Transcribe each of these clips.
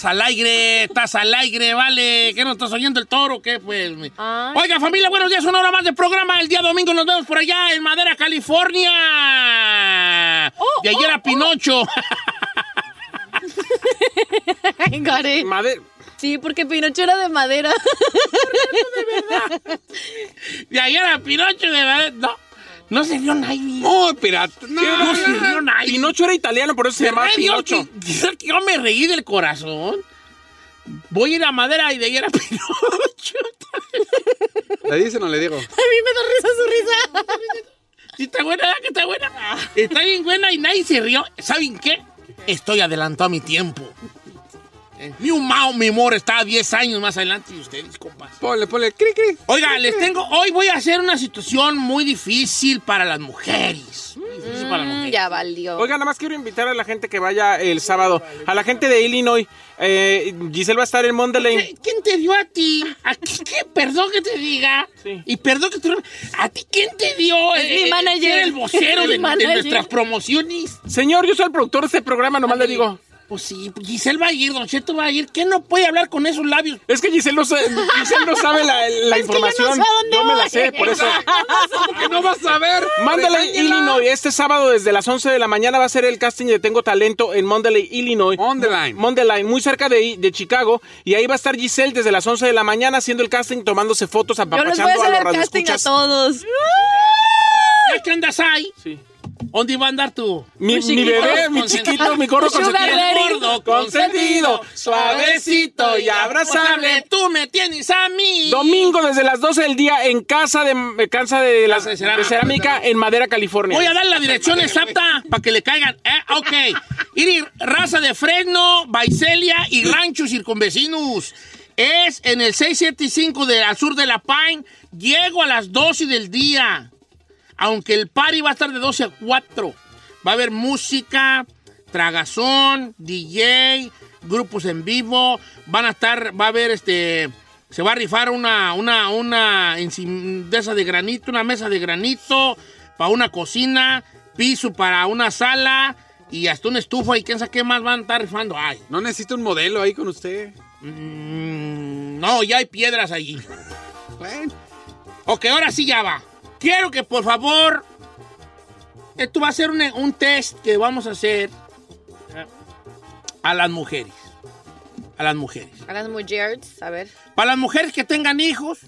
Estás al aire, estás al aire, vale. ¿Qué no estás oyendo el toro? ¿Qué pues? Oiga, familia, buenos días. Una hora más de programa. El día domingo nos vemos por allá en Madera, California. Oh, de ayer oh, a Pinocho. Got it. Madera. Sí, porque Pinocho era de madera. de ayer a Pinocho, de verdad. No. No se vio nadie. No, pirata. No, No se vio nadie. Pinocho era italiano, por eso se llamaba Pinocho. que- que Yo me reí del corazón. Voy a ir a Madera y de ayer a Pinocho. ¿Le dice o no le digo? A mí me da risa su risa. Sí, está buena, ¿verdad que está buena? Está bien buena y nadie se rió. ¿Saben qué? Estoy adelantado a mi tiempo. Eh, Mi humor, mi humor está 10 años más adelante de ustedes, compas. Ponle, ponle, cri, cri. Oiga, les tengo, hoy voy a hacer una situación muy difícil para las mujeres. Muy difícil para las Mm, mujeres. ya valió. Oiga, nada más quiero invitar a la gente que vaya el sábado. A la gente de Illinois. Eh, Giselle va a estar en. ¿Qué- ¿Quién te dio a ti? ¿A qué, qué? Perdón que te diga. Sí. Y perdón que te... ¿A ti quién te dio? Es mi manager. ser el vocero de, de manager. nuestras promociones. Señor, yo soy el productor de este programa, nomás le digo. Pues sí, Giselle va a ir, Don Cheto va a ir. ¿Qué no puede hablar con esos labios? Es que Giselle no, sa- Giselle no sabe la, la Es que yo no información. sé a dónde Yo me la sé, por eso. ¿Qué no vas a ver? Mándale Illinois. Este sábado desde las 11 de la mañana va a ser el casting de Tengo Talento en Monday, Illinois. Monday. Monday Line, muy cerca de, de Chicago. Y ahí va a estar Giselle desde las 11 de la mañana haciendo el casting, tomándose fotos, Yo les voy a apapachando a hacer los el casting a todos. ¿Ya que andas ahí? Sí. ¿Dónde va a andar tú? Mi, Mi mi chiquito. bebé, mi chiquito, mi gorro Sugar consentido. Gordo, Consentido, suavecito y abrazable. Tú me tienes a mí. Domingo desde las 12 del día en casa de, eh, casa de, la, de cerámica. de cerámica en Madera, California. Voy a dar la dirección exacta para que le caigan. Eh, ok. Ir raza de Fresno, Baicelia y Ranchos Circunvecinos. Es en el 675 de al sur de La Pine. Llego a las 12 del día. Aunque el party va a estar de 12 a 4. Va a haber música, tragazón, DJ, grupos en vivo. Van a estar, va a haber este. Se va a rifar una, una, una de esa de granito, una mesa de granito para una cocina, piso para una sala y hasta una estufa y quién sabe qué más van a estar rifando. Ay, No necesita un modelo ahí con usted. mm, no, ya hay piedras allí. Bueno, Ok, ahora sí ya va. Quiero que por favor. Esto va a ser un, un test que vamos a hacer a las mujeres. A las mujeres. A las mujeres, a ver. Para las mujeres que tengan hijos.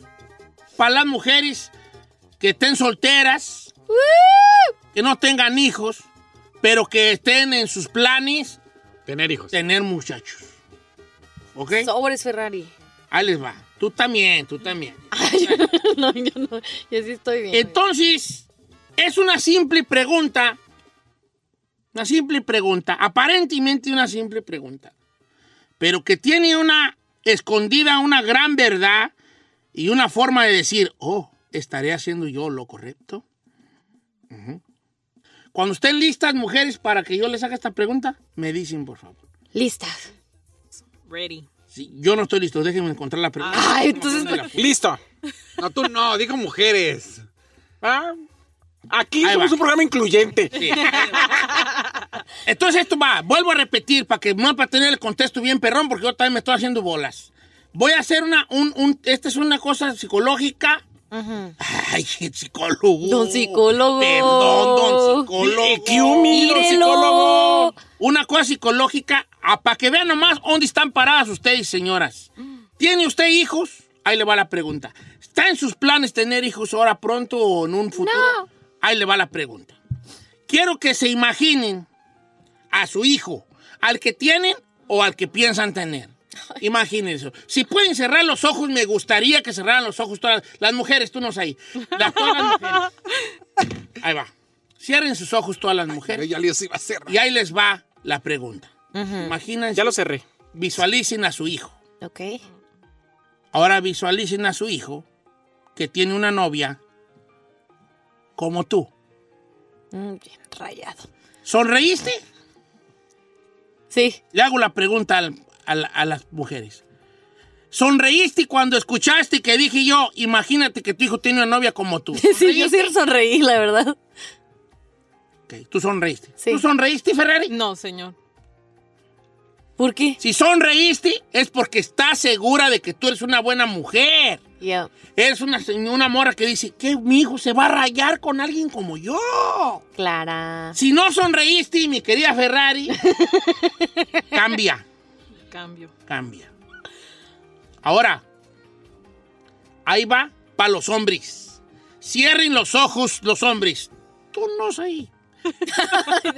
Para las mujeres que estén solteras. Que no tengan hijos. Pero que estén en sus planes tener hijos. tener muchachos. ¿Ok? Sobres Ferrari. Ahí les va. Tú también, tú también. no, yo no. Yo sí estoy bien. Entonces, es una simple pregunta. Una simple pregunta. Aparentemente una simple pregunta. Pero que tiene una escondida, una gran verdad y una forma de decir, oh, ¿estaré haciendo yo lo correcto? Cuando estén listas, mujeres, para que yo les haga esta pregunta, me dicen, por favor. Listas. Ready. Sí, yo no estoy listo, déjenme encontrar la pregunta. Ay, entonces. Listo. No, tú no, dijo mujeres. Ah, Aquí Ahí somos va. un programa incluyente. Sí. Entonces esto va, vuelvo a repetir para que no para tener el contexto bien perrón, porque yo también me estoy haciendo bolas. Voy a hacer una, un, un- esta es una cosa psicológica. Ay, psicólogo. Don psicólogo. Perdón, don psicólogo. ¡Ay, qué humilde Mírelo. psicólogo! Una cosa psicológica, para que vean nomás dónde están paradas ustedes, señoras. ¿Tiene usted hijos? Ahí le va la pregunta. ¿Está en sus planes tener hijos ahora pronto o en un futuro? No. Ahí le va la pregunta. Quiero que se imaginen a su hijo, al que tienen o al que piensan tener. Imagínense. Si pueden cerrar los ojos, me gustaría que cerraran los ojos todas las mujeres, tú no sé ahí. Las, todas las mujeres. Ahí va. Cierren sus ojos todas las mujeres. ya les iba a hacer. Y ahí les va la pregunta. Imagínense, Ya lo cerré. visualicen a su hijo. Ok. Ahora visualicen a su hijo que tiene una novia como tú. Mm, bien rayado. ¿Sonreíste? Sí. Le hago la pregunta al- a las mujeres. ¿Sonreíste cuando escuchaste que dije yo, imagínate que tu hijo tiene una novia como tú? Sí, yo sí sonreí, la verdad. Ok, tú sonreíste. Sí. ¿Tú sonreíste, Ferrari? No, señor. ¿Por qué? Si sonreíste es porque estás segura de que tú eres una buena mujer. Ya. Eres una, una mora que dice que mi hijo se va a rayar con alguien como yo. Clara. Si no sonreíste, mi querida Ferrari, cambia, Cambio. cambia. Ahora, ahí va para los hombres. Cierren los ojos los hombres. Tú no sé.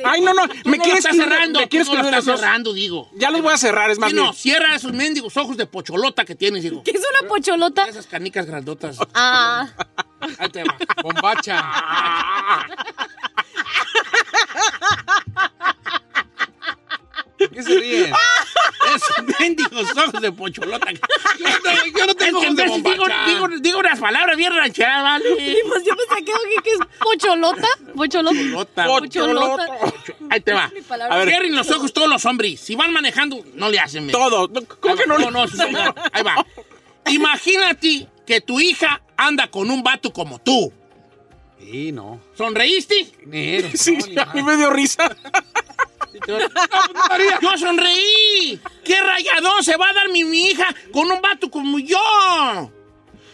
Ay, no, no. ¿Me no quieres cerrando. ¿Me quieres no lo estás cerrando, digo. Ya los voy a cerrar, es más Sí, no, bien. cierra esos mendigos ojos de pocholota que tienes, digo. ¿Qué es una pocholota? Esas canicas grandotas. Ah. Ahí te va. Bombacha. ¿Qué se ríen? Esos mendigos ojos de pocholota. Yo no tengo, yo no tengo Es que ojos de digo, bombacha. digo, digo unas palabras bien rancheras, ¿vale? Pues yo pensé que, que es pocholota. Pocholota. Pocholota. Pocholota. Ahí te va. A ver, cierren los ojos todos los hombres. Si van manejando, no le hacen. Todo. No, ¿Cómo que no? No, no, señor. Ahí va. Imagínate que tu hija anda con un vato como tú. Sí, no. ¿Sonreíste? Nero, Sí, no, ni a mí me dio risa. Yo sonreí. ¿Qué rayadón se va a dar mi, mi hija con un vato como yo?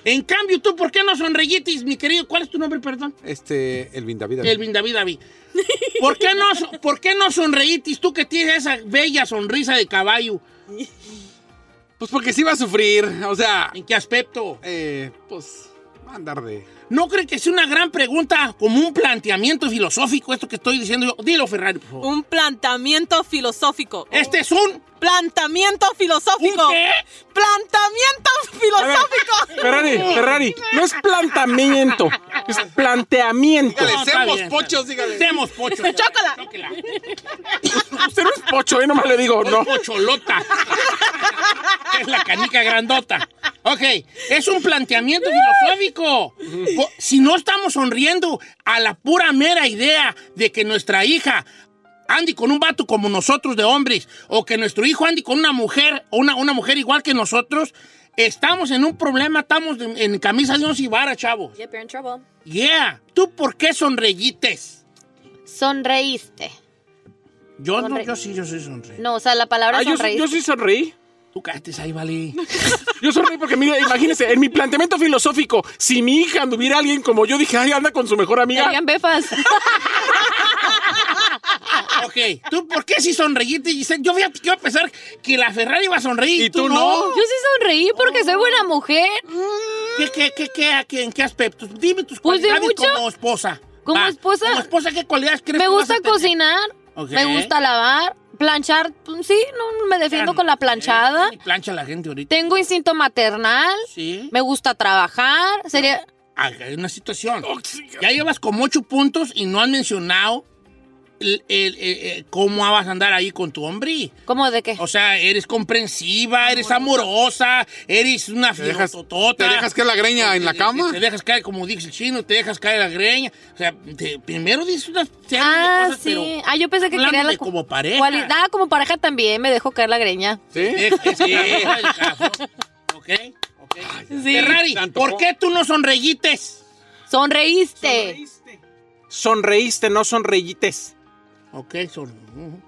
En cambio, tú, ¿por qué no sonreíste, mi querido? ¿Cuál es tu nombre, perdón? Este, Elvin David. Elvin David David. ¿Por qué no, ¿por qué no tú que tienes esa bella sonrisa de caballo? Pues porque sí va a sufrir. O sea, ¿En qué aspecto? eh, pues, va a andar de. ¿No cree que es una gran pregunta, como un planteamiento filosófico esto que estoy diciendo yo? Dilo, Ferrari, por favor. Un planteamiento filosófico. Este es un... Planteamiento filosófico. ¿Un qué? Planteamiento filosófico. Ferrari, Ferrari, no es planteamiento, es planteamiento. Dígale, semos pochos, dígale. Semos pochos. Chócala. Chócala. Usted no es pocho, ¿eh? Nomás le digo, no. Pocholota. es la canica grandota. Ok, es un planteamiento filosófico. Si no estamos sonriendo a la pura mera idea de que nuestra hija ande con un vato como nosotros de hombres, o que nuestro hijo ande con una mujer, o una, una mujer igual que nosotros, estamos en un problema, estamos en, en camisa de once varas, chavos. Yep, you're in trouble. Yeah. ¿Tú por qué sonreítes? Sonreíste. Yo no, yo sí, yo sí sonreí. No, o sea, la palabra Ah, yo, sonreíste. yo sí sonreí. Tú cállate ahí, vale. Yo sonreí porque, mira, imagínense, en mi planteamiento filosófico, si mi hija anduviera alguien como yo, dije, ay, anda con su mejor amiga. Serían befas. Ok, ¿tú por qué si sonreíste, Giselle? Yo fíjate que iba a pensar que la Ferrari iba a sonreír. ¿Y tú no? Yo sí sonreí porque soy buena mujer. ¿Qué, qué, qué, qué, qué- en qué aspectos? Dime tus Pues de cualidades mucho. como esposa. ¿Como esposa? Como esposa, ¿qué cualidades crees Me que vas gusta a tener? cocinar. Me gusta lavar. Planchar. pues, Sí, no me defiendo con la planchada. Ni plancha la gente ahorita. Tengo instinto maternal. Sí. Me gusta trabajar. Sería. Ah, Hay una situación. Ya llevas como ocho puntos y no has mencionado el- el- el- el- cómo vas a andar ahí con tu hombre. ¿Cómo de qué? O sea, eres comprensiva, eres amorosa, eres una ¿Te dejas, totota. ¿Te dejas caer la greña en la cama? Te, te dejas caer, como dice el chino, te dejas caer la greña. O sea, te- primero dices unas Ah, cosas, sí. pero Ah, yo pensé que quería la como pareja. cualidad. como pareja también me dejó caer la greña. ¿Sí? ¿Ok? ok. Sí. Ferrari, ¿por po- qué tú no sonreítes? Sonreíste. Sonreíste, no sonreítes. Ok, son...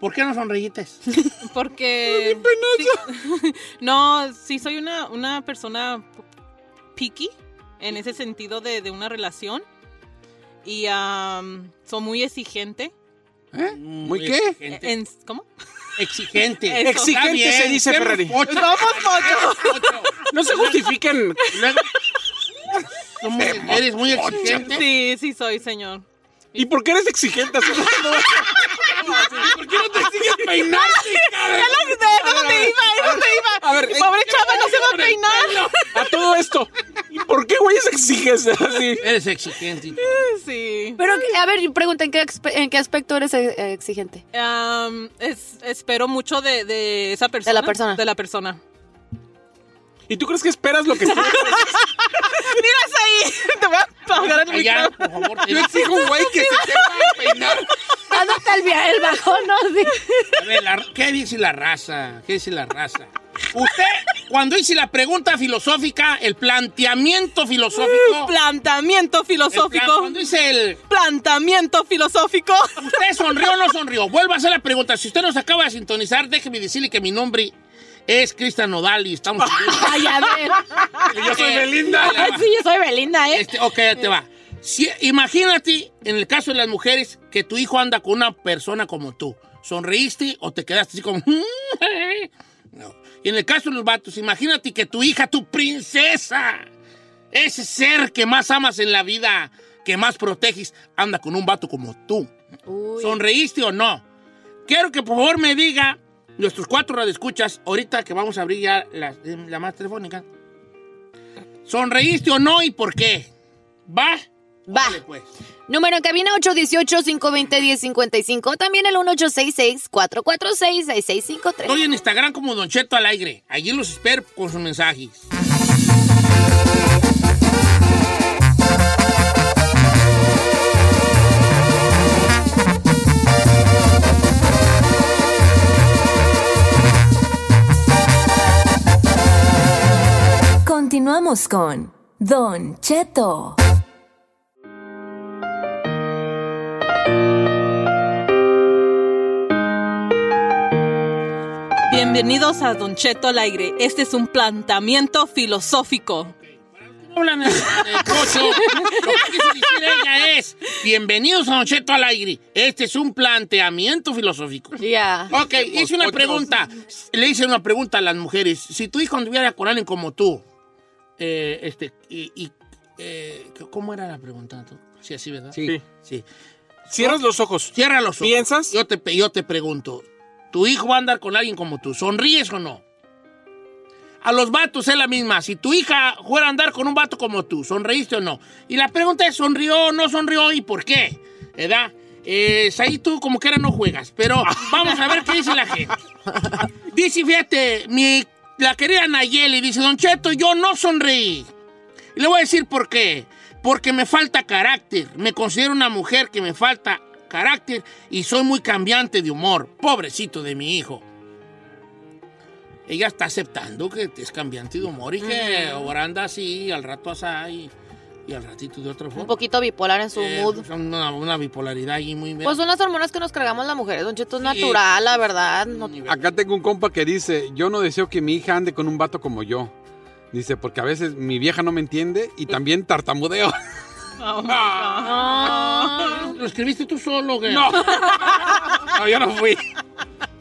¿Por qué no sonreítes? Porque. sí- no, sí soy una, una persona picky en ese sentido de, de una relación. y am, soy muy exigente. ¿Eh? ¿Muy qué? Exigente. En- ¿Cómo? Exigente. Eso. Exigente bien, se dice Ferrari. ocho. Somos. Ocho. No se justifiquen. Luego, eres muy exigente. Sí, sí soy, señor. ¿Y por qué eres exigente? así? ¿Por qué no te sigues peinarte, cara? ¿Es dónde iba? ¿Es dónde iba? A ver, pobre chava no se va a peinar. A todo esto. ¿Y por qué, güeyes, exiges así? Eres exigente. Sí. Pero, a ver, pregunta, ¿en qué, expe- en qué aspecto eres eh, exigente? Es- espero mucho de, de esa persona. De la persona. De la persona. ¿Y tú crees que esperas lo que tú ¡Miras ahí! Te voy a apagar el Allá, micrófono. por favor. Exijo un güey que se sepa peinar. Adopta el, via- el bajón, ¿no? Sí. A ver, la- ¿qué dice la raza? ¿Qué dice la raza? Usted, cuando hice la pregunta filosófica, el planteamiento filosófico. Planteamiento el plan- filosófico. cuando hice el. Planteamiento filosófico. ¿Usted sonrió o no sonrió? Vuelva a hacer la pregunta. Si usted nos acaba de sintonizar, déjeme decirle que mi nombre es Cristian Nodal y estamos. Ay, a ver. Yo soy Belinda. Ay, sí, yo soy Belinda, ¿eh? Este, ok, ya te va. Si- imagínate, en el caso de las mujeres, que tu hijo anda con una persona como tú. ¿Sonreíste o te quedaste así como... No. Y en el caso de los vatos, imagínate que tu hija, tu princesa, ese ser que más amas en la vida, que más proteges, anda con un vato como tú. ¿Sonreíste o no? Quiero que por favor me diga, nuestros cuatro radioescuchas, ahorita que vamos a abrir ya la, la más telefónica, ¿sonreíste o no y por qué? ¿Va? Va. Órale, pues. Número en cabina 818-520-1055. También el 1866-446-6653. Estoy en Instagram como Don Cheto al aire. Allí los espero con sus mensajes. Continuamos con Don Cheto. Bienvenidos a Don Cheto al aire. Este es un planteamiento filosófico. Hablan de cocho. Lo que decir ella es, bienvenidos a Don Cheto al aire. Este es un planteamiento filosófico. Ya. Ok, hice una pregunta. Le hice una pregunta a las mujeres. Si tu hijo anduviera con alguien como tú, eh, este, y, y, eh, ¿cómo era la pregunta? tú? Sí, así, ¿verdad? Sí. Sí. Cierras los ojos. Cierra los ojos. ¿Piensas? Yo te, yo te pregunto, ¿tu hijo va a andar con alguien como tú? ¿Sonríes o no? A los vatos es la misma. Si tu hija fuera a andar con un vato como tú, ¿sonreíste o no? Y la pregunta es, ¿sonrió o no sonrió y por qué? ¿Verdad? Eh, ahí tú como que era no juegas, pero vamos a ver qué dice la gente. Dice, fíjate, mi, la querida Nayeli dice, Don Cheto, yo no sonreí. Y le voy a decir por qué. Porque me falta carácter. Me considero una mujer que me falta carácter y soy muy cambiante de humor. Pobrecito de mi hijo. Ella está aceptando que es cambiante de humor y que ahora anda así, al rato así y, y al ratito de otra forma. Un poquito bipolar en su Eh, mood. una, una bipolaridad ahí muy... Pues son las hormonas que nos cargamos las mujeres, Don Cheto, es natural, la verdad. No- Acá tengo un compa que dice, yo no deseo que mi hija ande con un vato como yo. Dice, porque a veces mi vieja no me entiende y también tartamudeo. Oh. Ah, ¿Lo escribiste tú solo? güey? No. No, yo no fui.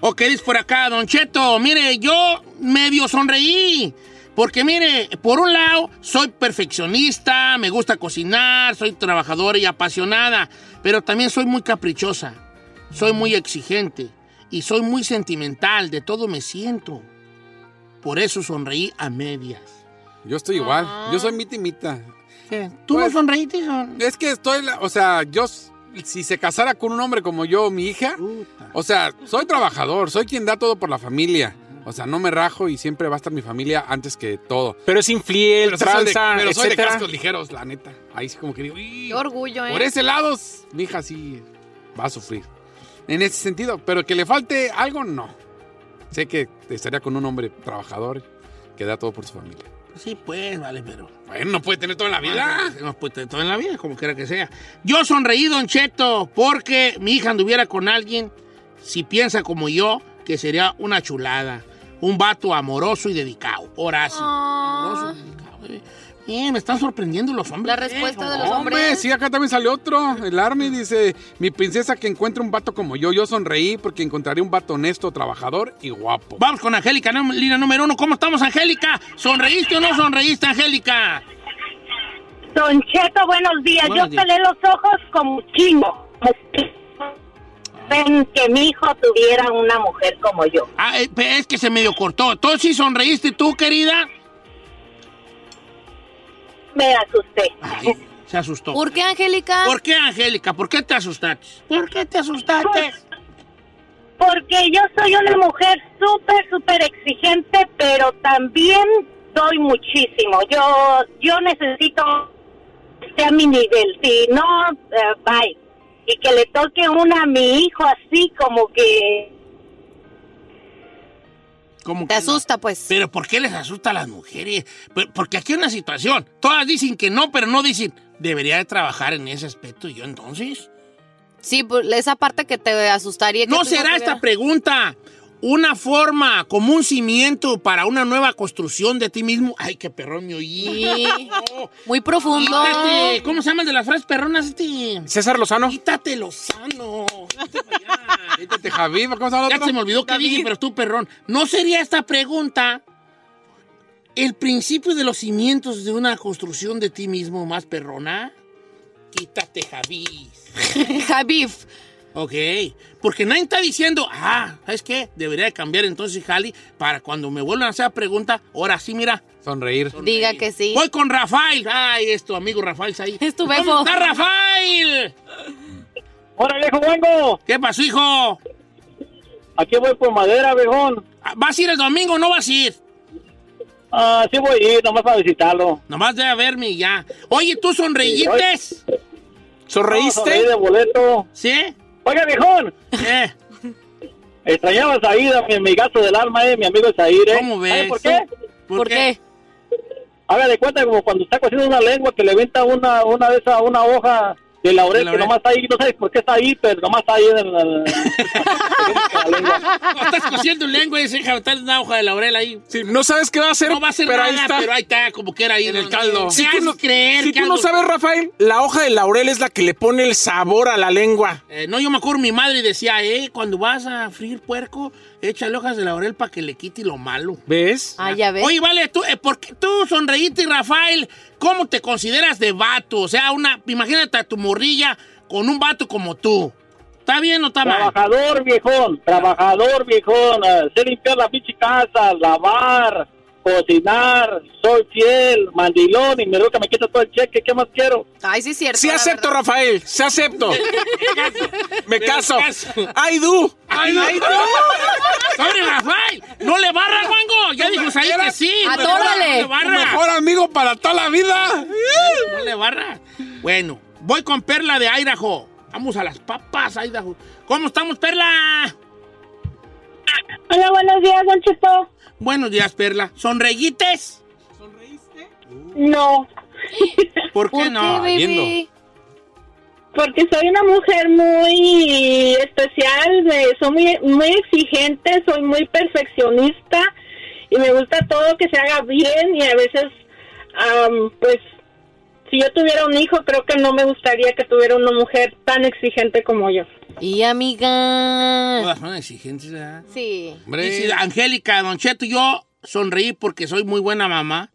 ¿O qué dices por acá, Don Cheto? Mire, yo medio sonreí. Porque mire, por un lado, soy perfeccionista, me gusta cocinar, soy trabajadora y apasionada, pero también soy muy caprichosa, soy muy exigente y soy muy sentimental, de todo me siento. Por eso sonreí a medias. Yo estoy igual, yo soy mitimita. ¿Qué? ¿Tú Pues- no sonreíste? hijo? Es que estoy, o sea, yo, si se casara con un hombre como yo, mi hija, Puta. o sea, soy trabajador, soy quien da todo por la familia. O sea, no me rajo y siempre va a estar mi familia antes que todo. Pero es infiel, Pero soy de, tranza, pero soy de etcétera. cascos ligeros, la neta. Ahí sí como que digo. Qué orgullo, ¿eh? Por ese lado, mi hija sí va a sufrir. En ese sentido, pero que le falte algo, no. Sé que estaría con un hombre trabajador que da todo por su familia. Sí, pues, vale, pero... Bueno, no puede tener todo en la vida. No puede tener todo en la vida, como quiera que sea. Yo sonreí, Don Cheto, porque mi hija anduviera con alguien, si piensa como yo, que sería una chulada. Un vato amoroso y dedicado. Horacio. Ah. Amoroso y dedicado. eh. Eh, me están sorprendiendo los hombres. La respuesta eh, de los Hombre, hombres. sí, acá también salió otro. El Army dice, mi princesa que encuentre un vato como yo, yo sonreí porque encontraré un vato honesto, trabajador y guapo. Vamos con Angélica, línea número uno. ¿Cómo estamos, Angélica? ¿Sonreíste o no sonreíste, Angélica? Don Cheto, buenos días. Buenos Yo días. pelé los ojos como chingo. Ven que mi hijo tuviera una mujer como yo. Ah, eh, pe- es que se medio cortó. ¿Tú sí sonreíste tú, querida? Me asusté. Ay, se asustó. ¿Por qué, Angélica? ¿Por qué, Angélica? ¿Por qué te asustaste? ¿Por qué te asustaste? Porque yo soy una mujer súper, súper exigente, pero también doy muchísimo. Yo, yo necesito que esté a mi nivel. Si no, eh, bye. Y que le toque una a mi hijo así como que... ¿Cómo Te que no? asusta, pues. Pero ¿por qué les asusta a las mujeres? Porque aquí hay una situación. Todas dicen que no, pero no dicen, debería de trabajar en ese aspecto. ¿Y yo entonces? Sí, pues, esa parte que te asustaría. que ¿No será esta pregunta una forma, como un cimiento para una nueva construcción de ti mismo? Ay, qué perrón me oí. Muy profundo. Quítate. ¿Cómo se llaman de las frases perronas este? César Lozano. Quítate Lozano. Quítate para allá. Quítate, Javi, ¿cómo se llama Ya se me olvidó que dije, pero tú, perrón. ¿No sería esta pregunta el principio de los cimientos de una construcción de ti mismo más perrona? Quítate, Javi. Javif. Ok, porque nadie está diciendo, ah, ¿sabes qué? Debería de cambiar entonces, Jali, para cuando me vuelvan a hacer la pregunta, ahora sí, mira. Sonreír. Diga que sí. Voy con Rafael. Ay, es tu amigo Rafael ahí. Es tu. ¿Cómo está, Rafael? ¡Hola, viejo vengo! ¿Qué pasó, hijo? Aquí voy por madera, viejón. ¿Vas a ir el domingo o no vas a ir? Ah, sí voy a ir, nomás para visitarlo. Nomás debe verme y ya. Oye, ¿tú sonreítes? ¿Sonreíste? Sonreí de boleto. ¿Sí? Oiga, viejón. ¿Qué? Extrañaba a Saída, mi amigazo del alma, eh, mi amigo Saíd, ¿eh? ¿Cómo ves? ¿Sabe por qué? ¿Por, qué? Haga de cuenta como cuando está cociendo una lengua que le venta una, una de esas, una hoja de laurel, De laurel. que nomás está ahí, no sabes por qué está ahí, pero nomás está ahí en lengua. No, estás cociendo lengua y se deja botar una hoja de laurel ahí. Sí, no sabes qué va a hacer, No va a ser pero nada, ahí está. pero ahí está, como que era ahí En el caldo. Si tú no, creer si que tú no sabes, Rafael, la hoja de laurel es la que le pone el sabor a la lengua. Eh, no, yo me acuerdo, mi madre decía, eh, cuando vas a freír puerco, échale hojas de laurel para que le quite lo malo. ¿Ves? Ah, ya ves. Oye, vale, tú, eh, ¿por qué tú sonreíste, Rafael? ¿Cómo te consideras de vato? O sea, una, imagínate a tu morrilla con un vato como tú. ¿Está bien o está mal? Trabajador, viejón, trabajador, viejón. eh, sé limpiar la pinche casa, lavar, cocinar, soy fiel, mandilón y me que me quita todo el cheque. ¿Qué más quiero? Ay, sí es cierto. Sí acepto, verdad. Rafael, sí acepto. Me caso. ¡Ay, du! ¡Ay, no! ¡Sorry, Rafael! ¡No le barra, Juango! Ya dijo ahí que sí. Atórale. No le mejor amigo para toda la vida. No le barra. Bueno, voy con Perla de Idaho. Vamos a las papas, Idaho. ¿Cómo estamos, Perla? Hola, buenos días, Don Cheto. Buenos días, Perla. ¿Sonreítes? No, ¿Por qué ¿Por no? qué, porque soy una mujer muy especial, me- soy muy, muy exigente, soy muy perfeccionista y me gusta todo que se haga bien y a veces, pues, si yo tuviera un hijo, creo que no me gustaría que tuviera una mujer tan exigente como yo. Y amiga. Todas son exigentes, ¿verdad? Sí. Hombre. Dice Angélica, Don Cheto, yo sonreí porque soy muy buena mamá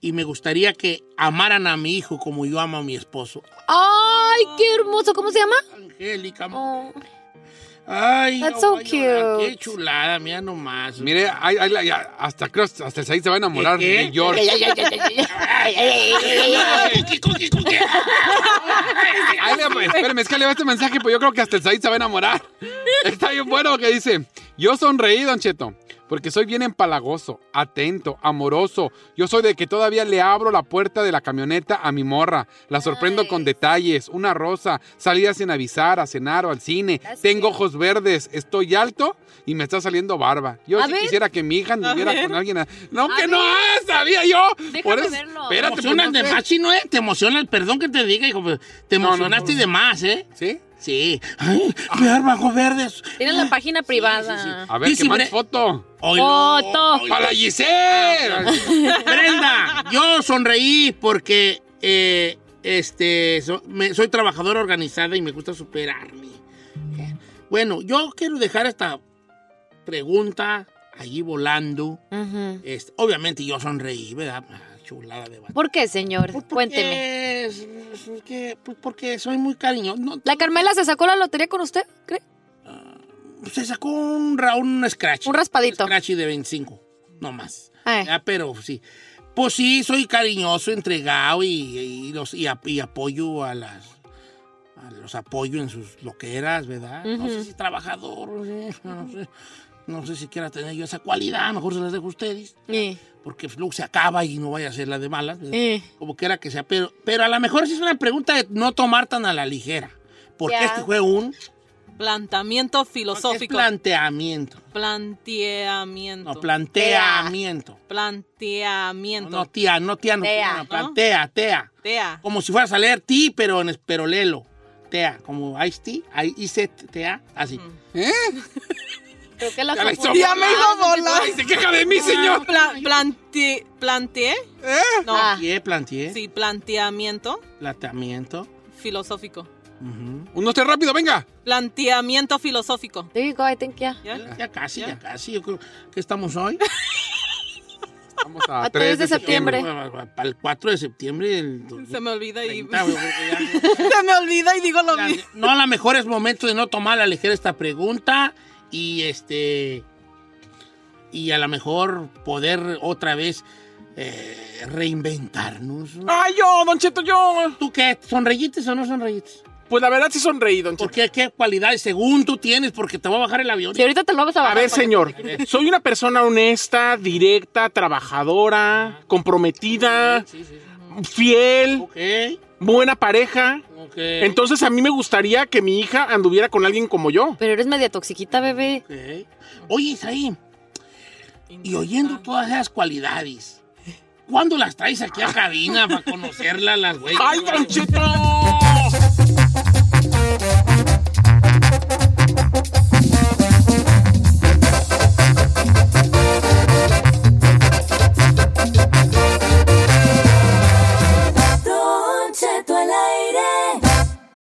y me gustaría que amaran a mi hijo como yo amo a mi esposo. Ay, qué hermoso. ¿Cómo se llama? Angélica, Oh. Ay, That's no, so qué chulada, mira nomás. Mire, ay, ay, ay, hasta, creo, hasta el Said se va a enamorar ¿Qué? de George. Espérame, es que le va este mensaje, pues yo creo que hasta el Said se va a enamorar. Está bien bueno que dice, yo sonreí, Don Cheto porque soy bien empalagoso, atento, amoroso. Yo soy de que todavía le abro la puerta de la camioneta a mi morra. La sorprendo con detalles, una rosa, salida sin avisar, a cenar o al cine. That's Tengo cute. ojos verdes, estoy alto y me está saliendo barba. Yo sí quisiera que mi hija anduviera ver. con alguien. a- No, A que no, ver. sabía yo. Déjame verlo. Te Espérate, pues, emocionas no de sé. más, chino, ¿eh? Te emociona, perdón que te diga, hijo, te No, no, emocionaste no. de más, ¿eh? ¿Sí? Sí. Ay, ver bajo verdes. Tienen la página privada. A ver, Sí, que sí, mande Bre- foto. Foto. oilo. ¡Para la Giselle! Brenda, yo sonreí porque eh, este, so- me- soy trabajadora organizada y me gusta superarme. Bueno, yo quiero dejar esta pregunta allí volando. Este, obviamente yo sonreí, ¿verdad? Ah, Chulada de vato. ¿Por qué, señor? Pues porque Cuénteme. es- es que- pues porque soy muy cariñoso. No, ¿La Carmela se sacó la lotería con usted? ¿Cree? se sacó un, un scratch. Un raspadito. Un scratch de 25, no más. Ay. Ya, pero sí. Pues sí, soy cariñoso, entregado y, y los, y, ap- y apoyo a las. a los apoyo en sus loqueras, ¿verdad? No sé si trabajador, no sé, no sé. No sé si quiera tener yo esa cualidad, mejor se las dejo a ustedes. Eh, Porque luego se acaba y no vaya a ser la de malas, eh. Como quiera que sea. Pero, pero a lo mejor sí es una pregunta de no tomar tan a la ligera. Porque Ya. este fue un Planteamiento es filosófico. planteamiento. Planteamiento. No, planteamiento. Planteamiento. No, tía, no tía, no, Tea. no, plantea, tea. Tea. Como si fueras a leer ti, pero, en, pero léelo. Tea, como ice tea, ice tea, así. Creo que la hizo. Ya me hizo volar. ¡Ay, se queja de mí, señor! Pla- plante- ¿Planteé? No. Ah. Planteé, planteé. Sí, planteamiento Planteamiento. filosófico. Ujú. Un usted rápido, venga. Planteamiento filosófico. There you go, I think, yeah. ¿Ya? Ya casi, ya casi. Yo creo que estamos hoy. Vamos a, A 3 3 de de septiembre. septiembre. Para el 4 de septiembre del Se me olvida y... 2030, yo creo que ya- Se me olvida y digo lo mismo. no, a lo mejor es momento de no tomar a la ligera esta pregunta y este y a lo mejor poder otra vez eh, reinventarnos. ¡Ay, yo, Don Cheto, yo! ¿Tú qué? ¿Sonreítes o no sonreítes? Pues la verdad sí sonreí, Don ¿Por Cheto. qué? ¿Qué cualidades según tú tienes? Porque te voy a bajar el avión. Si ahorita te lo vamos a A bajar. ver, para- señor, soy una persona honesta, directa, trabajadora, comprometida, Sí, sí, fiel, buena pareja. Entonces a mí me gustaría que mi hija anduviera con alguien como yo. Pero eres media toxiquita, bebé. Oye, Isaí, y oyendo todas esas cualidades, ¿cuándo las traes aquí a cabina para conocerlas las güeyes? ¡Ay, Don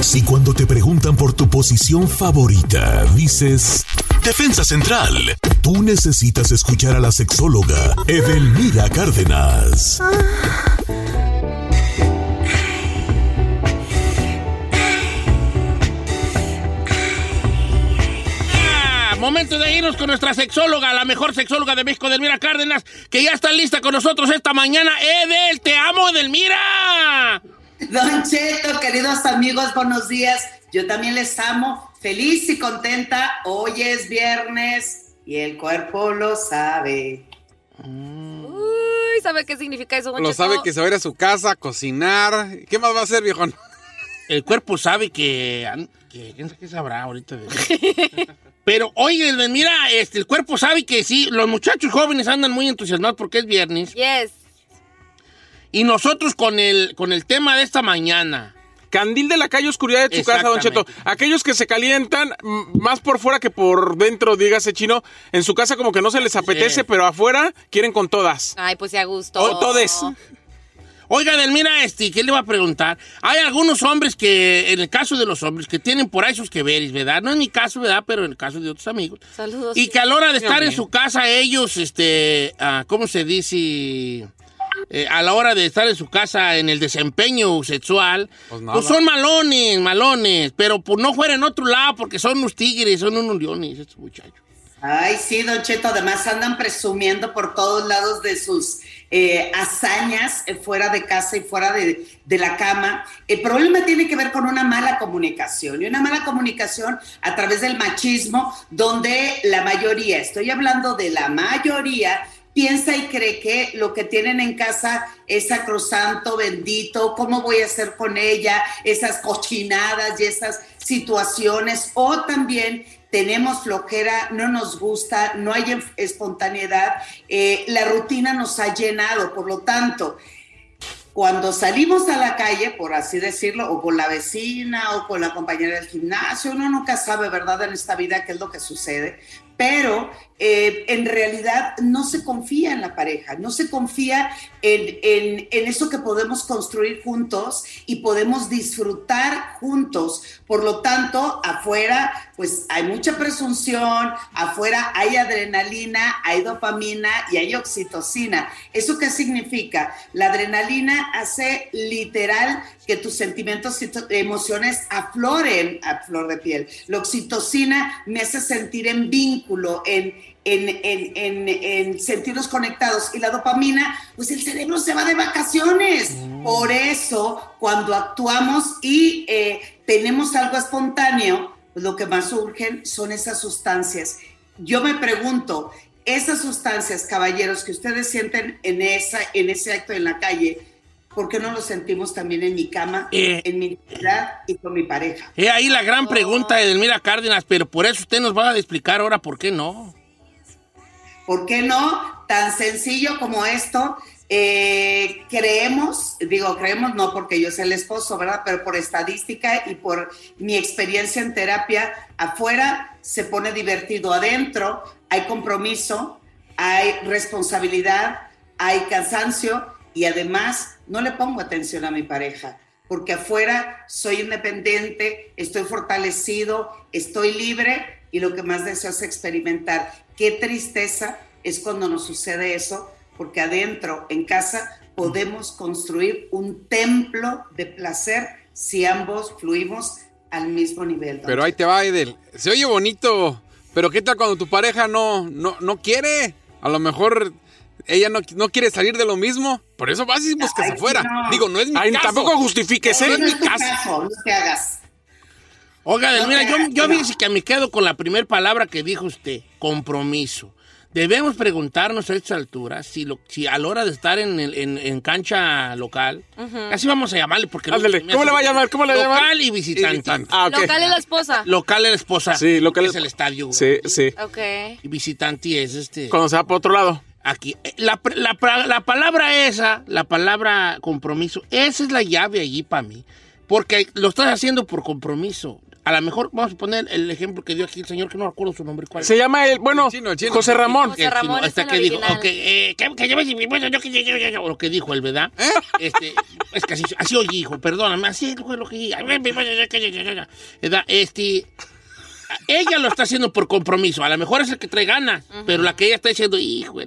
Si cuando te preguntan por tu posición favorita, dices Defensa Central, tú necesitas escuchar a la sexóloga Edelmira Cárdenas. Ah, Momento de irnos con nuestra sexóloga, la mejor sexóloga de México, Edelmira Cárdenas, que ya está lista con nosotros esta mañana. Edel, te amo, Edelmira. Don Cheto, queridos amigos, buenos días. Yo también les amo, feliz y contenta. Hoy es viernes y el cuerpo lo sabe. Uy, ¿sabe qué significa eso, don Lo Cheto? sabe que se va a ir a su casa a cocinar. ¿Qué más va a hacer, viejón? El cuerpo sabe que... que ¿Quién sabe qué sabrá ahorita? de- Pero, oye, Edelmira, este, el cuerpo sabe que sí, los muchachos jóvenes andan muy entusiasmados porque es viernes. Yes. Y nosotros con el, con el tema de esta mañana, Candil de la calle, oscuridad de tu casa, Don Cheto. Aquellos que se calientan más por fuera que por dentro, dígase chino, en su casa como que no se les apetece, pero afuera quieren con todas. Ay, pues se a gusto. O todes. Oiga, Delmira, este, ¿qué le va a preguntar? Hay algunos hombres que, en el caso de los hombres, que tienen por ahí sus que veres, ¿verdad? No en mi caso, ¿verdad? Pero en el caso de otros amigos. Saludos. Y que a la hora de estar en su casa, ellos, este, ah, ¿cómo se dice? Eh, a la hora de estar en su casa en el desempeño sexual, Pues pues, son malones, malones, pero pues no fuera en otro lado porque son unos tigres, son unos leones estos muchachos. Ay, sí, Don Cheto, además andan presumiendo por todos lados de sus eh, hazañas eh, fuera de casa y fuera de, de la cama. El problema tiene que ver con una mala comunicación y una mala comunicación a través del machismo, donde la mayoría, estoy hablando de la mayoría, piensa y cree que lo que tienen en casa es sacrosanto, bendito, cómo voy a hacer con ella, esas cochinadas y esas situaciones, o también tenemos flojera, no nos gusta, no hay espontaneidad, eh, la rutina nos ha llenado, por lo tanto, cuando salimos a la calle, por así decirlo, o con la vecina o con la compañera del gimnasio, uno nunca sabe, ¿verdad?, en esta vida qué es lo que sucede, pero eh, en realidad no se confía en la pareja, no se confía en, en- en eso que podemos construir juntos y podemos disfrutar juntos. Por lo tanto, afuera, pues hay mucha presunción, afuera hay adrenalina, hay dopamina y hay oxitocina. ¿Eso qué significa? La adrenalina hace literal que tus sentimientos y emociones afloren a flor de piel. La oxitocina me hace sentir en vínculo, en, en, en, en, en sentirnos conectados. Y la dopamina, pues el cerebro se va de vacaciones. Por eso, cuando actuamos y eh, tenemos algo espontáneo, pues lo que más surgen son esas sustancias. Yo me pregunto, esas sustancias, caballeros, que ustedes sienten en, esa, en ese acto en la calle, ¿por qué no lo sentimos también en mi cama, Eh. en mi intimidad y con mi pareja? Es ahí la gran pregunta de Delmira Cárdenas, pero por eso usted nos va a explicar ahora por qué no. ¿Por qué no? Tan sencillo como esto. eh, creemos, digo creemos no porque yo soy el esposo, ¿verdad? Pero por estadística y por mi experiencia en terapia, afuera se pone divertido, adentro hay compromiso, hay responsabilidad, hay cansancio y además no le pongo atención a mi pareja. Porque afuera soy independiente, estoy fortalecido, estoy libre y lo que más deseo es experimentar. Qué tristeza es cuando nos sucede eso, porque adentro, en casa, podemos construir un templo de placer si ambos fluimos al mismo nivel. Pero ahí te va, Edel. Se oye bonito, pero ¿qué tal cuando tu pareja no, no, no quiere? A lo mejor ella no, no quiere salir de lo mismo. Por eso vas y buscas Ay, afuera. no. Digo, no es mi Ay, caso. tampoco justifiques, No, ¿eh? no es mi caso. caso, no te hagas. Oiga, Delmira, yo, yo no. que me quedo con la primera palabra que dijo usted, compromiso. Debemos preguntarnos a esta altura si, lo, si a la hora de estar en, el- en, en cancha local, así vamos a llamarle porque... Ándale, me ¿cómo le va a llamar? ¿Cómo le va a llamar? Local y visitante. Ah, ok. Local es la esposa. Local es la esposa. Sí, local es es- el estadio. Sí, sí. Ok. Y visitante es este... Cuando se va para otro lado. Aquí. Eh, La, la- la palabra esa, la palabra compromiso, esa es la llave allí para mí. Porque lo estás haciendo por compromiso. A lo mejor vamos a poner el ejemplo que dio aquí el señor, que no recuerdo su nombre. ¿cuál? Se llama el, bueno, El chino, el chino. José Ramón. José Ramón hasta es el que dijo, original. ok, eh, que, que lleves mi bolsa, yo que yo, yo, yo, lo que dijo él, ¿verdad? ¿Eh? Este, es que así, así oye, hijo, perdóname, así fue lo que dije. ¿Verdad? Este, ella lo está haciendo por compromiso. A lo mejor es el que trae ganas, pero la que ella está diciendo, hijo,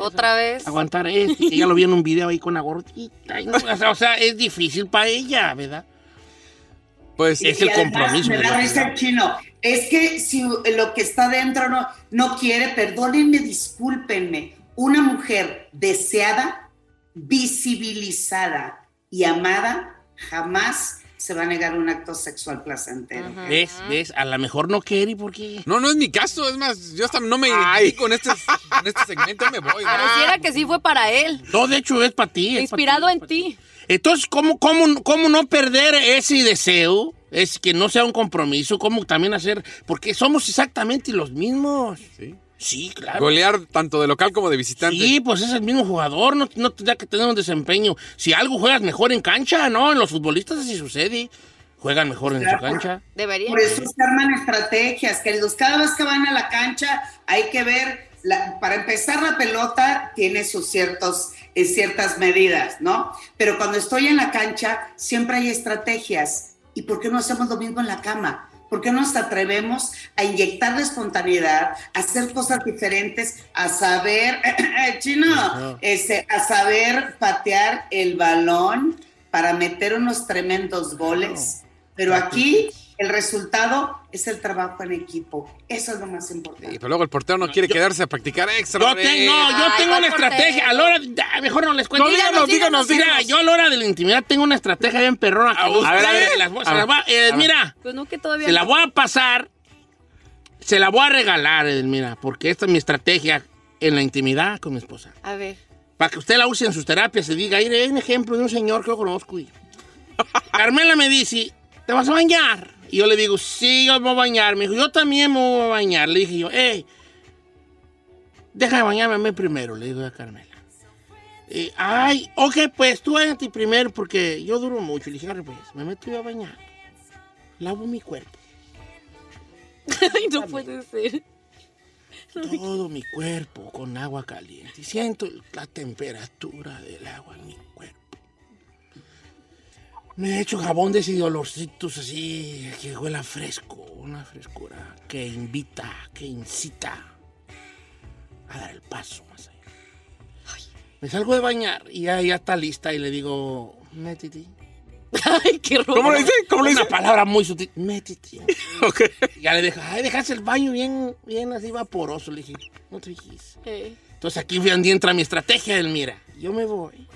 Otra vez. aguantar esto. Ella lo vio en un video ahí con la gordita. y no, o sea, es difícil para ella, ¿verdad? Pues Es Y el además compromiso, Me da risa el chino. Es que si lo que está dentro no, no quiere, perdónenme, discúlpenme. Una mujer deseada, visibilizada y amada jamás se va a negar un acto sexual placentero. ¿Ves? ¿Ves? A lo mejor no quiere porque... No, no es mi caso. Es más, yo hasta no me identifico en este, en este segmento. Me voy. ¿no? Pareciera que sí fue para él. No, de hecho es para ti. es pa' Inspirado en ti. Entonces, ¿cómo, cómo, ¿cómo no perder ese deseo? Es que no sea un compromiso, ¿cómo también hacer? Porque somos exactamente los mismos. Sí. Sí, claro. Golear tanto de local como de visitante. Sí, pues es el mismo jugador, no, no tendría que tener un desempeño. Si algo juegas mejor en cancha, ¿no? En los futbolistas así sucede. Juegan mejor en su cancha. Debería. Por eso se arman estrategias, queridos. Cada vez que van a la cancha hay que ver, la- para empezar la pelota tiene sus ciertos, eh, ciertas medidas, ¿no? Pero cuando estoy en la cancha siempre hay estrategias. ¿Y por qué no hacemos lo mismo en la cama? ¿Por qué no nos atrevemos a inyectar la espontaneidad, a hacer cosas diferentes, a saber, chino, este, a saber patear el balón para meter unos tremendos goles? Pero aquí el resultado es el trabajo en equipo. Eso es lo más importante. Y pero luego el portero no quiere quedarse a practicar extra. Yo, tengo, no, yo tengo una estrategia. A la hora de- ah, mejor no les cuento. No, díganos, díganos, Mira, díganos. yo a la hora de la intimidad tengo una estrategia bien perrona. A ver, a ver, se las voy- se a las ver, voy- eh, a ver. Mira, Pues no que todavía. se la voy a pasar. Se la voy a regalar, Edelmira, porque esta es mi estrategia en la intimidad con mi esposa. A ver. Para que usted la use en sus terapias y diga, "Mire, hay un ejemplo de un señor que yo conozco. Y... Carmela me dice, ¿te vas a bañar? Y yo le digo, sí, yo me voy a bañar. Me dijo, yo también me voy a bañar. Le dije yo, hey, deja de bañarme a mí primero, le digo a Carmela. Y, ay, ok, pues tú bañate primero porque yo duro mucho. Le dije, "Arre, pues, me meto yo a bañar. Lavo mi cuerpo. Ay, no puede ser. todo mi cuerpo con agua caliente siento la temperatura del agua en mi. Me he hecho jabón de ese olorcitos así que huela fresco, una frescura que invita, que incita a dar el paso más allá. Me salgo de bañar y ya, ya está lista y le digo, métete. Ay, qué horror. ¿Cómo le dice? ¿Cómo le Una dice? palabra muy sutil, métete. Ok. Ya le deja, ay, dejaste el baño bien, bien así vaporoso. Le dije, no te fijes. Eh. Entonces aquí entra mi estrategia, Elmira. Yo me voy,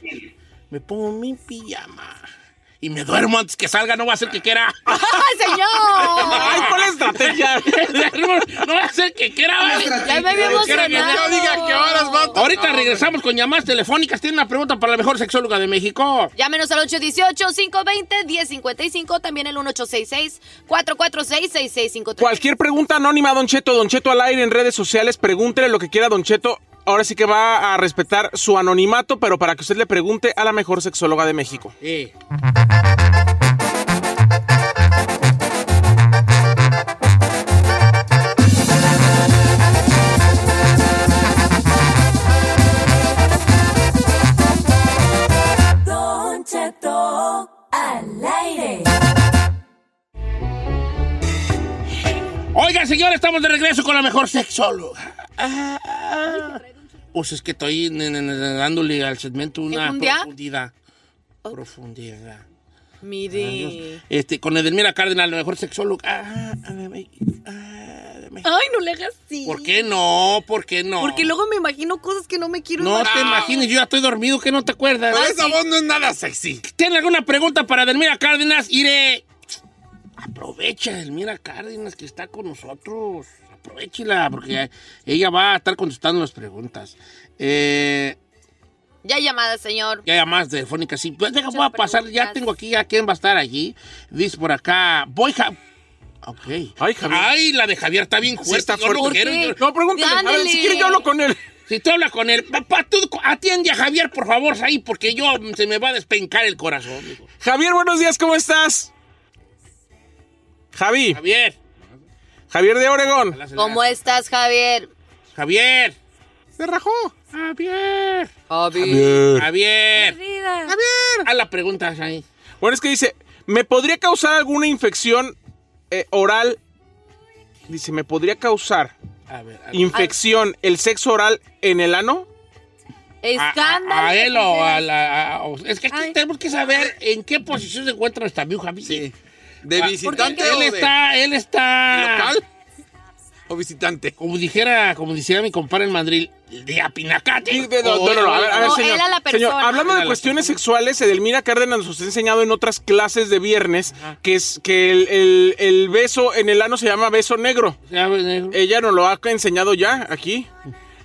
me pongo mi pijama y me duermo antes que salga, no va a ser que quiera. ¡Ay, señor! Ay, ¿cuál es la estrategia? no va a ser que quiera. vale. Ya me diga qué horas, vato. Ahorita regresamos con llamadas telefónicas. Tiene una pregunta para la mejor sexóloga de México. Llámenos al 818-520-1055, también el 1866-446-6653. Cualquier pregunta anónima, Don Cheto, Don Cheto al aire en redes sociales, pregúntele lo que quiera, Don Cheto. Ahora sí que va a respetar su anonimato, pero para que usted le pregunte a la mejor sexóloga de México. Sí. Don Cheto al aire. Oiga, señor, estamos de regreso con la mejor sexóloga. Ah, ah. Pues es que estoy dándole al segmento una ¿Profundidad? profundidad. Profundidad. Mire. Este, con Edelmira Cárdenas, la mejor sexóloga. Ah, ah. Ah. Ay, no le hagas así. ¿Por qué no? ¿Por qué no? Porque luego me imagino cosas que no me quiero No te imagines, yo ya estoy dormido, que no te acuerdas. Pero esa voz no es nada sexy. ¿Tiene alguna pregunta para Edelmira Cárdenas? Iré. Aprovecha, Edelmira Cárdenas, que está con nosotros. Aprovechela, porque ella va a estar contestando las preguntas. Eh, Ya hay llamada, señor. ya llamadas telefónicas, sí. Pues deja, voy a pasar, ya tengo aquí a quién va a estar allí. Dice por acá, voy Ja- Ok. Ay, Javier. Ay, la de Javier está bien fuerte. está yo no fuerte. quiero, ¿Por qué? yo- No, pregúntale. A ver, si quiere yo hablo con él. Si tú hablas con él, papá, tú atiende a Javier, por favor, ahí, porque yo se me va a despencar el corazón. hijo. Javier, buenos días, ¿cómo estás? Javi, Javier. Javier de Oregón. ¿Cómo estás, Javier? Javier. Se rajó. Javier. Javier. Javier. Javier. Haz la pregunta ahí. Bueno, es que dice, ¿me podría causar alguna infección eh, oral? Dice, ¿me podría causar A ver, a ver. infección el sexo oral en el ano? A, Escándalo. a- a él o a la. a- o- es que aquí Ay. tenemos que saber en qué posición se encuentra nuestra Javier. Sí. ¿De Ah, visitante Él o de está, él está. local? ¿O visitante? Como dijera, como dijera mi compadre en Madrid, de apinacate. Sí, de- no, no, no, a ver, a ver, No, señor. él a la. Señor, hablando de cuestiones persona. sexuales, Edelmira Cárdenas nos ha enseñado en otras clases de viernes que es que el, el- el beso en el ano se llama beso negro. Ya, negro. Ella nos lo ha enseñado ya aquí.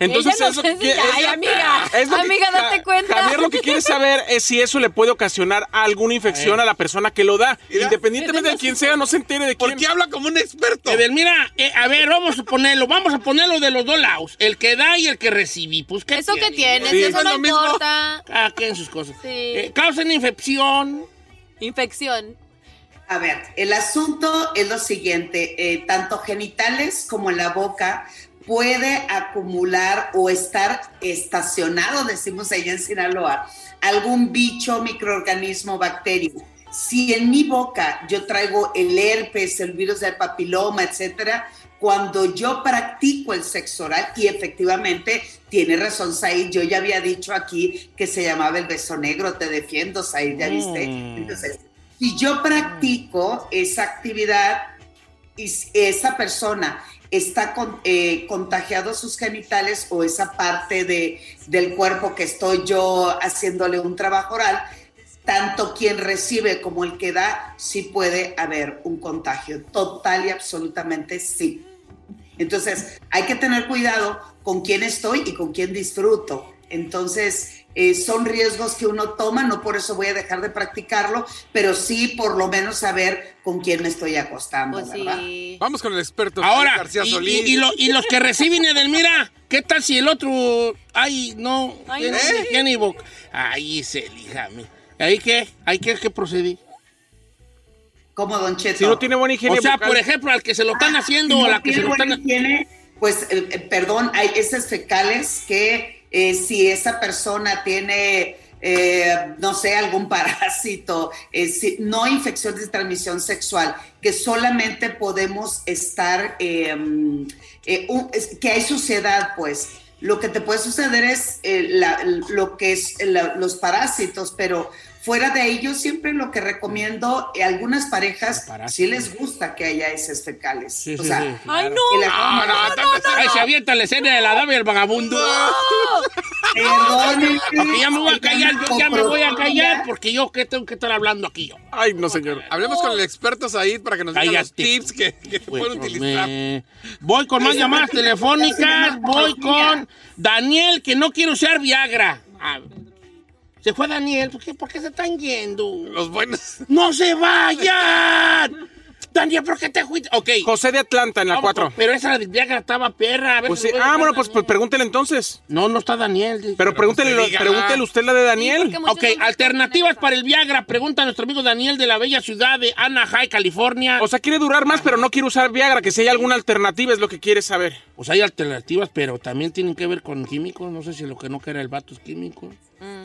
Entonces Ella nos eso enseña- que- Ay, amiga, es lo que amiga, Ja- date cuenta. Javier lo que quiere saber es si eso le puede ocasionar alguna infección a la persona que lo da. Independientemente de quién sea, no se entere de quién. ¿Por qué habla como un experto? Edelmira, eh, a ver, vamos a ponerlo, vamos a ponerlo de los dos lados. El que da y el que recibe. Pues, ¿qué ¿Eso qué tienes? Sí. Eso Es no lo mismo. importa. Cada quien sus cosas. Sí. Eh, causan infección. Infección. A ver, el asunto es lo siguiente, eh, tanto genitales como en la boca puede acumular o estar estacionado, decimos allá en Sinaloa, algún bicho, microorganismo, bacteria. Si en mi boca yo traigo el herpes, el virus del papiloma, etcétera, cuando yo practico el sexo oral, y efectivamente tiene razón Said, yo ya había dicho aquí que se llamaba el beso negro, te defiendo Said, ya viste. Mm. Entonces, si yo practico esa actividad y esa persona está eh, contagiado sus genitales o esa parte de, del cuerpo que estoy yo haciéndole un trabajo oral, tanto quien recibe como el que da, sí puede haber un contagio. Total y absolutamente sí. Entonces, hay que tener cuidado con quién estoy y con quién disfruto. Entonces, eh, son riesgos que uno toma, no por eso voy a dejar de practicarlo, pero sí por lo menos saber con quién me estoy acostando, Pues ¿verdad? sí. Vamos con el experto Ahora, García y, Solís. y- y lo- y los que reciben Edelmira, ¿qué tal si el otro. Ay, no. Ay, tiene no. higiene y boca? Ay, se elíjame. ¿Ahí qué? ¿Ahí qué, qué procedí? Como Don Cheto. Si no tiene buena higiene O sea, por ejemplo, al que se lo están haciendo Si o a la que se tiene lo buena están. higiene, pues, eh, eh, perdón, hay esas fecales que eh, si esa persona tiene, eh, no sé, algún parásito, eh, si- no infección de transmisión sexual, que solamente podemos estar, mm, eh, que hay suciedad, pues. Lo que te puede suceder es lo que es los parásitos, pero fuera de ello siempre lo que recomiendo, eh, algunas parejas sí les gusta que haya heces fecales. Sí, o sí, sea, sí, Ay, claro. no. que la- No, no, tanto- Ay, se avienta la escena de la dama y el vagabundo. Ya me voy a callar, yo ya me voy a callar porque yo qué tengo que estar hablando aquí yo. Ay, no, señor. Hablemos con el experto Said para que nos diga los tips que, que se Bueno, pueden utilizar. me- Voy con más llamadas telefónicas. Voy con Daniel, que no quiere usar Viagra. Ah, se fue Daniel. ¿Por qué, por qué se están yendo? Los buenos. ¡No se vayan! Daniel, ¿por qué te fuiste? Ok. José de Atlanta en la Vamos, 4. Pero esa de Viagra estaba perra. A ver Pues si sí. lo Ah, bueno, pues, pues pregúntele entonces. No, no está Daniel. Pero pregúntele, usted diga. pregúntele usted la de Daniel. muchos Ok, alternativas para el Viagra. Pregunta a nuestro amigo Daniel de la bella ciudad de Anaheim, California. O sea, quiere durar más, pero no quiere usar Viagra, que si hay alguna alternativa es lo que quiere saber. Pues hay alternativas, pero también tienen que ver con químicos. No sé si lo que no quiera el vato es químico.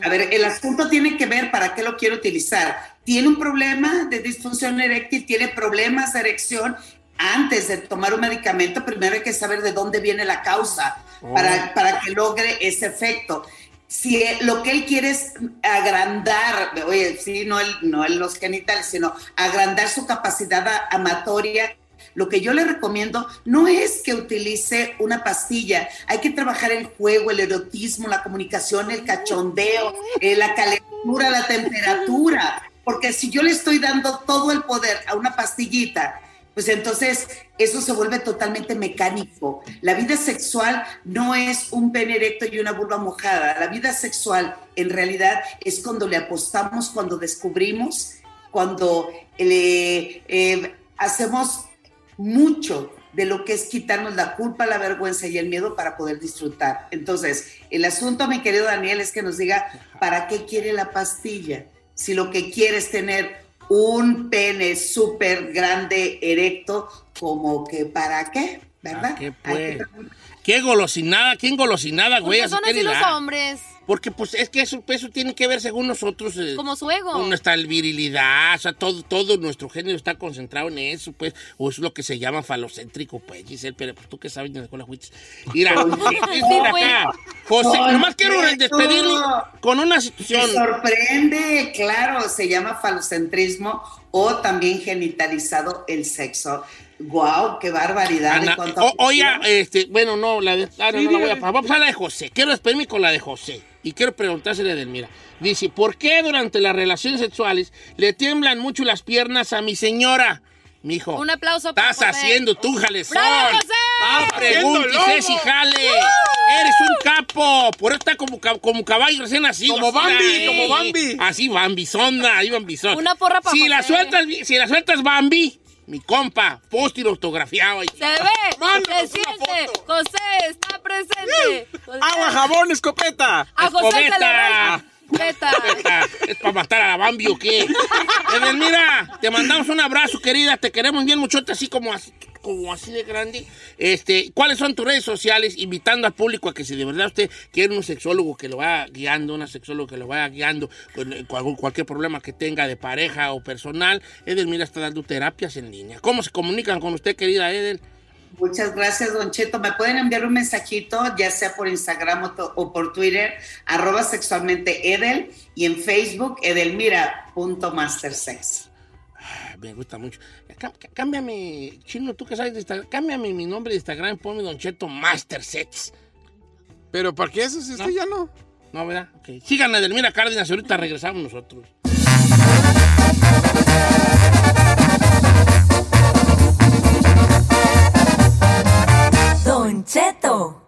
A ver, el asunto tiene que ver para qué lo quiero utilizar. Tiene un problema de disfunción eréctil, tiene problemas de erección. Antes de tomar un medicamento, primero hay que saber de dónde viene la causa para, para que logre ese efecto. Si lo que él quiere es agrandar, oye, sí, no, el, no el- los genitales, sino agrandar su capacidad amatoria, lo que yo le recomiendo no es que utilice una pastilla, hay que trabajar el juego, el erotismo, la comunicación, el cachondeo, eh, la calentura, la temperatura, porque si yo le estoy dando todo el poder a una pastillita, pues entonces eso se vuelve totalmente mecánico. La vida sexual no es un pene erecto y una vulva mojada. La vida sexual en realidad es cuando le apostamos, cuando descubrimos, cuando le eh, hacemos mucho de lo que es quitarnos la culpa, la vergüenza y el miedo para poder disfrutar. Entonces, el asunto, mi querido Daniel, es que nos diga para qué quiere la pastilla. Si lo que quiere es tener un pene súper grande, erecto, como que para qué, ¿verdad? ¿Qué Hay que pues? ¿Qué golosinada? ¿Quién golosinada, güey? Porque Así son así los hombres. Porque, pues, es que eso, eso tiene que ver, según nosotros, eh, Como su ego. con nuestra virilidad. O sea, todo, todo nuestro género está concentrado en eso, pues. O es lo que se llama falocéntrico, pues, Giselle. Pero, pues, tú que sabes de la escuela fuiste. Mira, mira acá. José, nomás quiero despedirlo con una Me situación. sorprende, claro, se llama falocentrismo o también genitalizado el sexo. Guau, qué barbaridad. Ana- o- oiga, este, bueno, no, la de, ah, no, Sí, no la voy a dígale. Vamos a la de José. Quiero despedirme con la de José. Y quiero preguntársele a Edelmira. Dice, ¿por qué durante las relaciones sexuales le tiemblan mucho las piernas a mi señora? Mijo. Un aplauso para Estás José. haciendo tú, jalezón. ¡Bravo, José! Lobo! si jale. Eres un capo. Por eso está como, como caballo recién nacido. Como Bambi, eh. como Bambi. Así, Bambizona, ahí Bambizón. Una porra para si la José. sueltas, bi- si la sueltas Bambi, mi compa, póster autografiado ahí. Se ve, Mándanos se siente. José está presente. José- Agua, jabón, escopeta. A José se le. Neta, ¿Es para matar a la Bambi o qué? Edelmira, te mandamos un abrazo, querida. Te queremos bien muchote, así como así, como así de grande. Este, ¿Cuáles son tus redes sociales? Invitando al público a que si de verdad usted quiere un sexólogo que lo vaya guiando, una sexóloga que lo vaya guiando con eh, cual- cualquier problema que tenga de pareja o personal, Edelmira está dando terapias en línea. ¿Cómo se comunican con usted, querida Edel? Muchas gracias, Don Cheto. Me pueden enviar un mensajito, ya sea por Instagram o, por Twitter, arroba sexualmente Edel, y en Facebook, edelmira.mastersex. Ah, Me gusta mucho. Cá- cá- Cámbiame, chino, tú que sabes de Instagram, cámbiame mi nombre de Instagram, ponme Don Cheto Master Sets. Pero ¿para qué eso si No. ya no? No, ¿verdad? Ok. Sigan a Edelmira Cárdenas, ahorita regresamos nosotros. Don Cheto.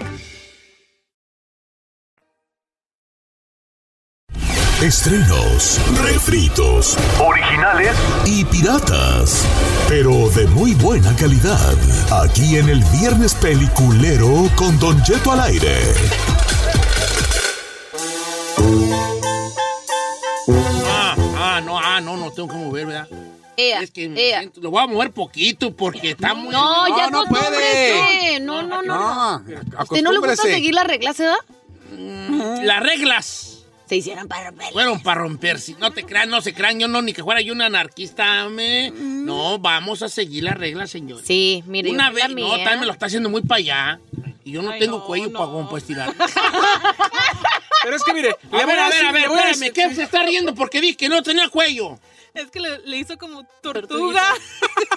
Estrenos, refritos, originales y piratas. Pero de muy buena calidad. Aquí en el Viernes Peliculero con Don Cheto al aire. Ah, ah, no, ah, no, no tengo que mover, ¿verdad? Ea, Es que me ea. siento- lo voy a mover poquito porque está muy... No, ya no acostúmbrese. No, no, no. No, ¿Usted no le gusta seguir las reglas, ¿verdad? Las reglas Se hicieron para romper. fueron para romperse. No te crean, no se crean, yo no, ni que fuera yo un anarquista, me. No, vamos a seguir las reglas, señor. Sí, mire. Una vez, la no, también me lo está haciendo muy para allá. Y yo no Ay, tengo no, cuello no. para estirar. Pero es que mire, A le voy ver, a ver, decir- a ver, a espérame, ¿qué se está riendo? Porque dije que no tenía cuello. Es que le, le hizo como tortuga.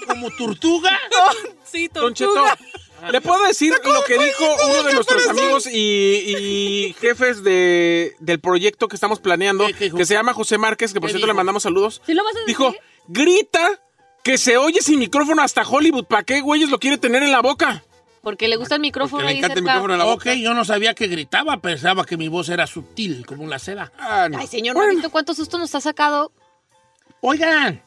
¿Como tortuga? sí, Don Cheto, tortuga. ¿Le puedo decir lo que dijo uno de nuestros amigos y, y jefes de, del proyecto que estamos planeando, que se llama José Márquez, que por ¿Qué cierto le mandamos saludos? ¿Sí lo vas a decir? Dijo, grita que se oye sin micrófono hasta Hollywood. ¿Para qué güeyes lo quiere tener en la boca? Porque le gusta el micrófono Porque le ahí encanta el micrófono en la Ok, yo no sabía que gritaba, pensaba que mi voz era sutil, como la seda. Ah, no. Ay, señor, ¿no ha visto cuántos sustos nos ha sacado? Oigan,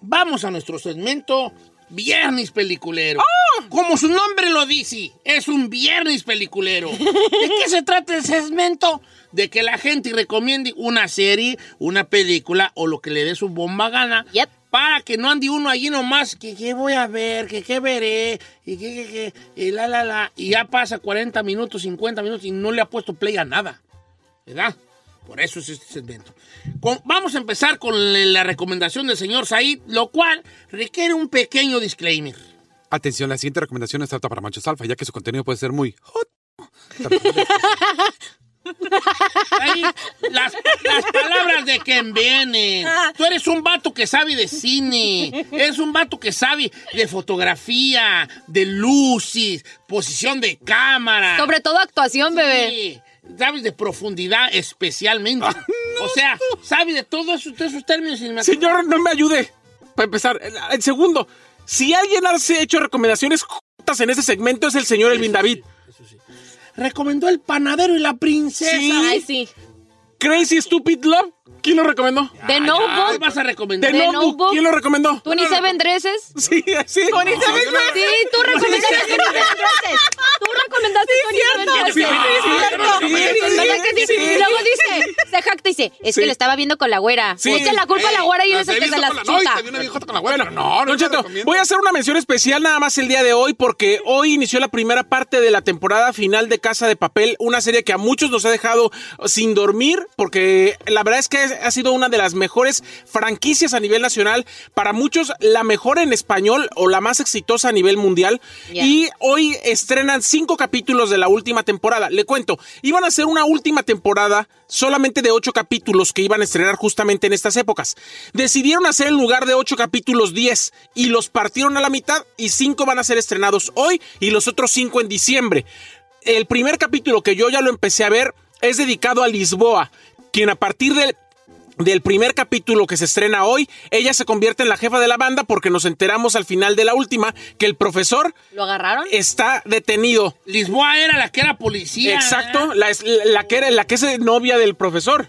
vamos a nuestro segmento Viernes Peliculero. Como su nombre lo dice, es un Viernes Peliculero. ¿De qué se trata el segmento? De que la gente recomiende una serie, una película o lo que le dé su bomba gana. Yep. Para que no ande uno allí nomás, que qué voy a ver, que qué veré, y que, que, que, y la, la, la. Y ya pasa 40 minutos, 50 minutos y no le ha puesto play a nada. ¿Verdad? Por eso es este segmento. Con- vamos a empezar con la recomendación del señor Said, lo cual requiere un pequeño disclaimer. Atención, la siguiente recomendación es apta para machos alfa, ya que su contenido puede ser muy hot. Ahí, las, las palabras de quien viene. Tú eres un vato que sabe de cine. Eres un vato que sabe de fotografía, de luces, posición de cámara. Sobre todo actuación, bebé. Sí, Sabes de profundidad especialmente. o sea, sabes de todos esos, términos cinematográficos. Señor, no me ayude. Para empezar, el, el segundo, si alguien ha hecho recomendaciones juntas en este segmento es el señor Elvin David. Recomendó El Panadero y la Princesa. Sí. Ay, sí. Crazy Stupid Love, ¿quién lo recomendó? The Notebook. vas a recomendar? The The Notebook, Notebook. ¿quién lo recomendó? 27 Dresses. Sí, sí. Sí, tú recomendaste 27 Dresses. Tú recomendaste 27 Sí, Dresses. Y luego dice, se jacta y dice, es que le estaba viendo con la güera. Sí. Echa la culpa a la güera y él es el que se las chuta. Bueno, Don Cheto, voy a hacer una mención especial nada más el día de hoy porque hoy inició la primera parte de la temporada final de Casa de Papel, una serie que a muchos nos ha dejado sin dormir porque la verdad es que ha sido una de las mejores franquicias a nivel nacional, para muchos la mejor en español o la más exitosa a nivel mundial y hoy estrenan cinco capítulos de la última temporada. Le cuento, iban a hacer una última temporada solamente de ocho capítulos que iban a estrenar justamente en estas épocas. Decidieron hacer en lugar de ocho capítulos 10 y los partieron a la mitad y cinco van a ser estrenados hoy y los otros cinco en diciembre. El primer capítulo que yo ya lo empecé a ver es dedicado a Lisboa, quien a partir del del primer capítulo que se estrena hoy, ella se convierte en la jefa de la banda porque nos enteramos al final de la última que el profesor ¿Lo agarraron? está detenido. Lisboa era la que era policía. Exacto, la, la que era la que es novia del profesor.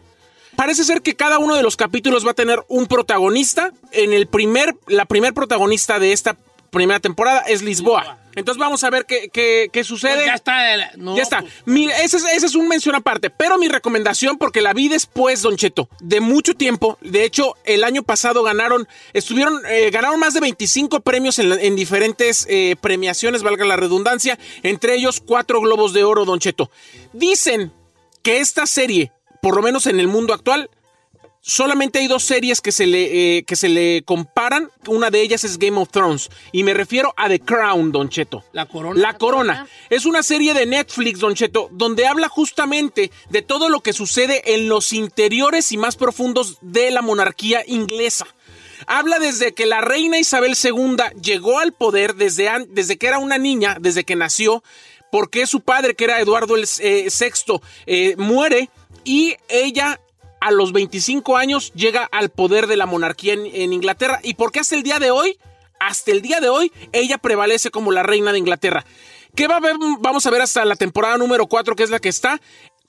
Parece ser que cada uno de los capítulos va a tener un protagonista. En el primer, la primer protagonista de esta primera temporada es Lisboa. Entonces vamos a ver qué, qué- qué sucede. Pues ya está. el- no, ya está. pues, Mi- ese, es, ese es un mención aparte. Pero mi recomendación, porque la vi después, Don Cheto, de mucho tiempo. De hecho, el año pasado ganaron, estuvieron, eh, ganaron más de 25 premios en, la- en diferentes eh, premiaciones, valga la redundancia. Entre ellos, cuatro globos de oro, Don Cheto. Dicen que esta serie, por lo menos en el mundo actual, solamente hay dos series que se le, eh, que se le comparan. Una de ellas es Game of Thrones. Y me refiero a The Crown, Don Cheto. La corona. La Corona. Es una serie de Netflix, Don Cheto, donde habla justamente de todo lo que sucede en los interiores y más profundos de la monarquía inglesa. Habla desde que la reina Isabel II llegó al poder, desde, desde que era una niña, desde que nació, porque su padre, que era Eduardo el, eh, VI, eh, muere y ella a los 25 años llega al poder de la monarquía en, Inglaterra. ¿Y por qué hasta el día de hoy? Hasta el día de hoy, ella prevalece como la reina de Inglaterra. ¿Qué va a ver? Vamos a ver hasta la temporada número 4, que es la que está.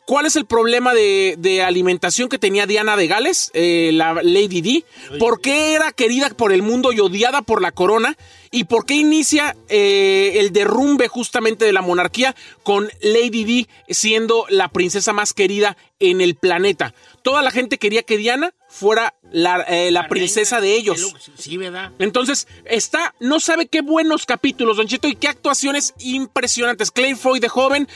¿Cuál es el problema de, de alimentación que tenía Diana de Gales, eh, la Lady Di? ¿Por qué era querida por el mundo y odiada por la corona? ¿Y por qué inicia eh, el derrumbe justamente de la monarquía con Lady Di siendo la princesa más querida en el planeta? Toda la gente quería que Diana fuera la, eh, la princesa de ellos. Sí, ¿verdad? Entonces, está, no sabe qué buenos capítulos, Don Cheto, y qué actuaciones impresionantes. Claire Foy de joven,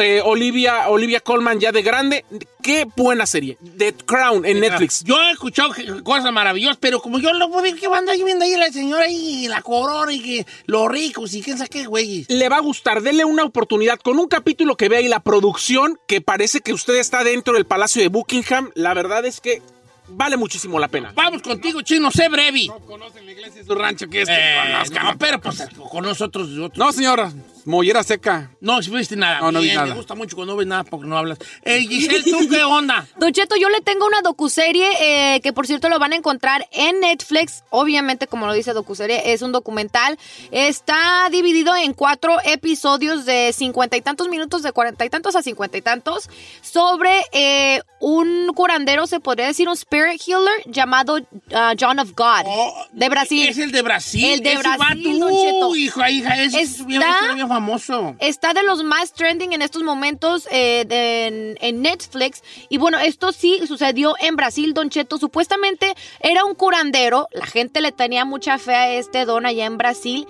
eh, Olivia, Olivia Colman ya de grande. Qué buena serie. The Crown en Netflix. Yo he escuchado cosas maravillosas, pero como yo lo puedo ver que van ahí viendo ahí la señora y la corona y que los ricos y quién sabe qué, güey. Le va a gustar, denle una oportunidad con un capítulo que vea y la producción, que parece que usted está dentro del Palacio de Buckingham. La verdad es que vale muchísimo la pena. Vamos contigo, chino, sé breve. No conocen la iglesia de su rancho, que es que Eh, conozcan. no, pero pues con nosotros. nosotros- No, señora, mollera seca. No, si viste nada. No, no vi Bien, nada. Me gusta mucho cuando no ves nada porque no hablas. Eh, Giselle, ¿tú qué onda? Don Cheto, yo le tengo una docuserie eh, que por cierto lo van a encontrar en Netflix. Obviamente, como lo dice docuserie, es un documental. Está dividido en cuatro episodios de cincuenta y tantos minutos, de cuarenta y tantos a cincuenta y tantos, sobre eh, un curandero, se podría decir un spirit healer llamado ah, John of God, de Brasil. Oh, Es el de Brasil. El de ese Brasil. Don Cheto. Uy, hija, es Está- es bien Está de los más trending en estos momentos eh, en, en Netflix. Y bueno, esto sí sucedió en Brasil, Don Cheto. Supuestamente era un curandero. La gente le tenía mucha fe a este don allá en Brasil.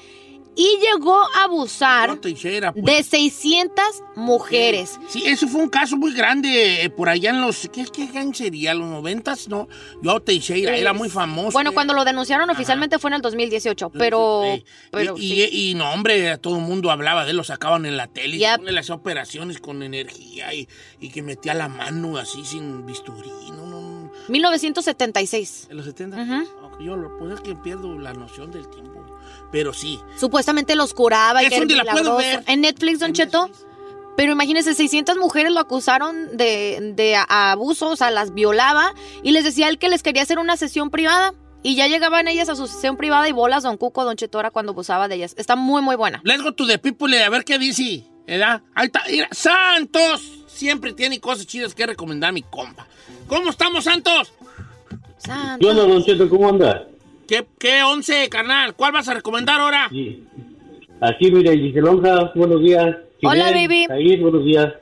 Y llegó a abusar Teixeira, pues. de 600 mujeres. Sí, eso fue un caso muy grande eh, por allá en los. ¿Qué, qué año sería? ¿Los noventas? No. Yo Teixeira era muy famoso. Bueno, cuando lo denunciaron oficialmente fue en el 2018, pero... pero y, sí. y- y no, hombre, todo el mundo hablaba de él, lo sacaban en la tele. Yep. Y hacía operaciones con energía y, y que metía la mano así sin bisturí. No, no, no. 1976. En los 70. Ok, Yo lo pues es que pierdo la noción del tiempo. Pero sí. Supuestamente los curaba y ¿Es que era donde la puedo ver? En Netflix, Don Cheto. Pero imagínense, 600 mujeres lo acusaron de, de a- abuso, o sea, las violaba y les decía él que les quería hacer una sesión privada. Y ya llegaban ellas a su sesión privada y bolas Don Cuco, Don Chetora cuando abusaba de ellas. Está muy, muy buena. Let's go to the people y a ver qué dice. ¿Verdad? Ahí está. Mira, Santos. Siempre tiene cosas chidas que recomendar mi compa. ¿Cómo estamos, Santos? Santos. ¿Qué onda, Don Cheto? ¿Cómo anda? ¿Qué, qué once, carnal? ¿Cuál vas a recomendar ahora? Aquí, mire, Giselonja, buenos días. Hola, Chimel, baby. Buenos días.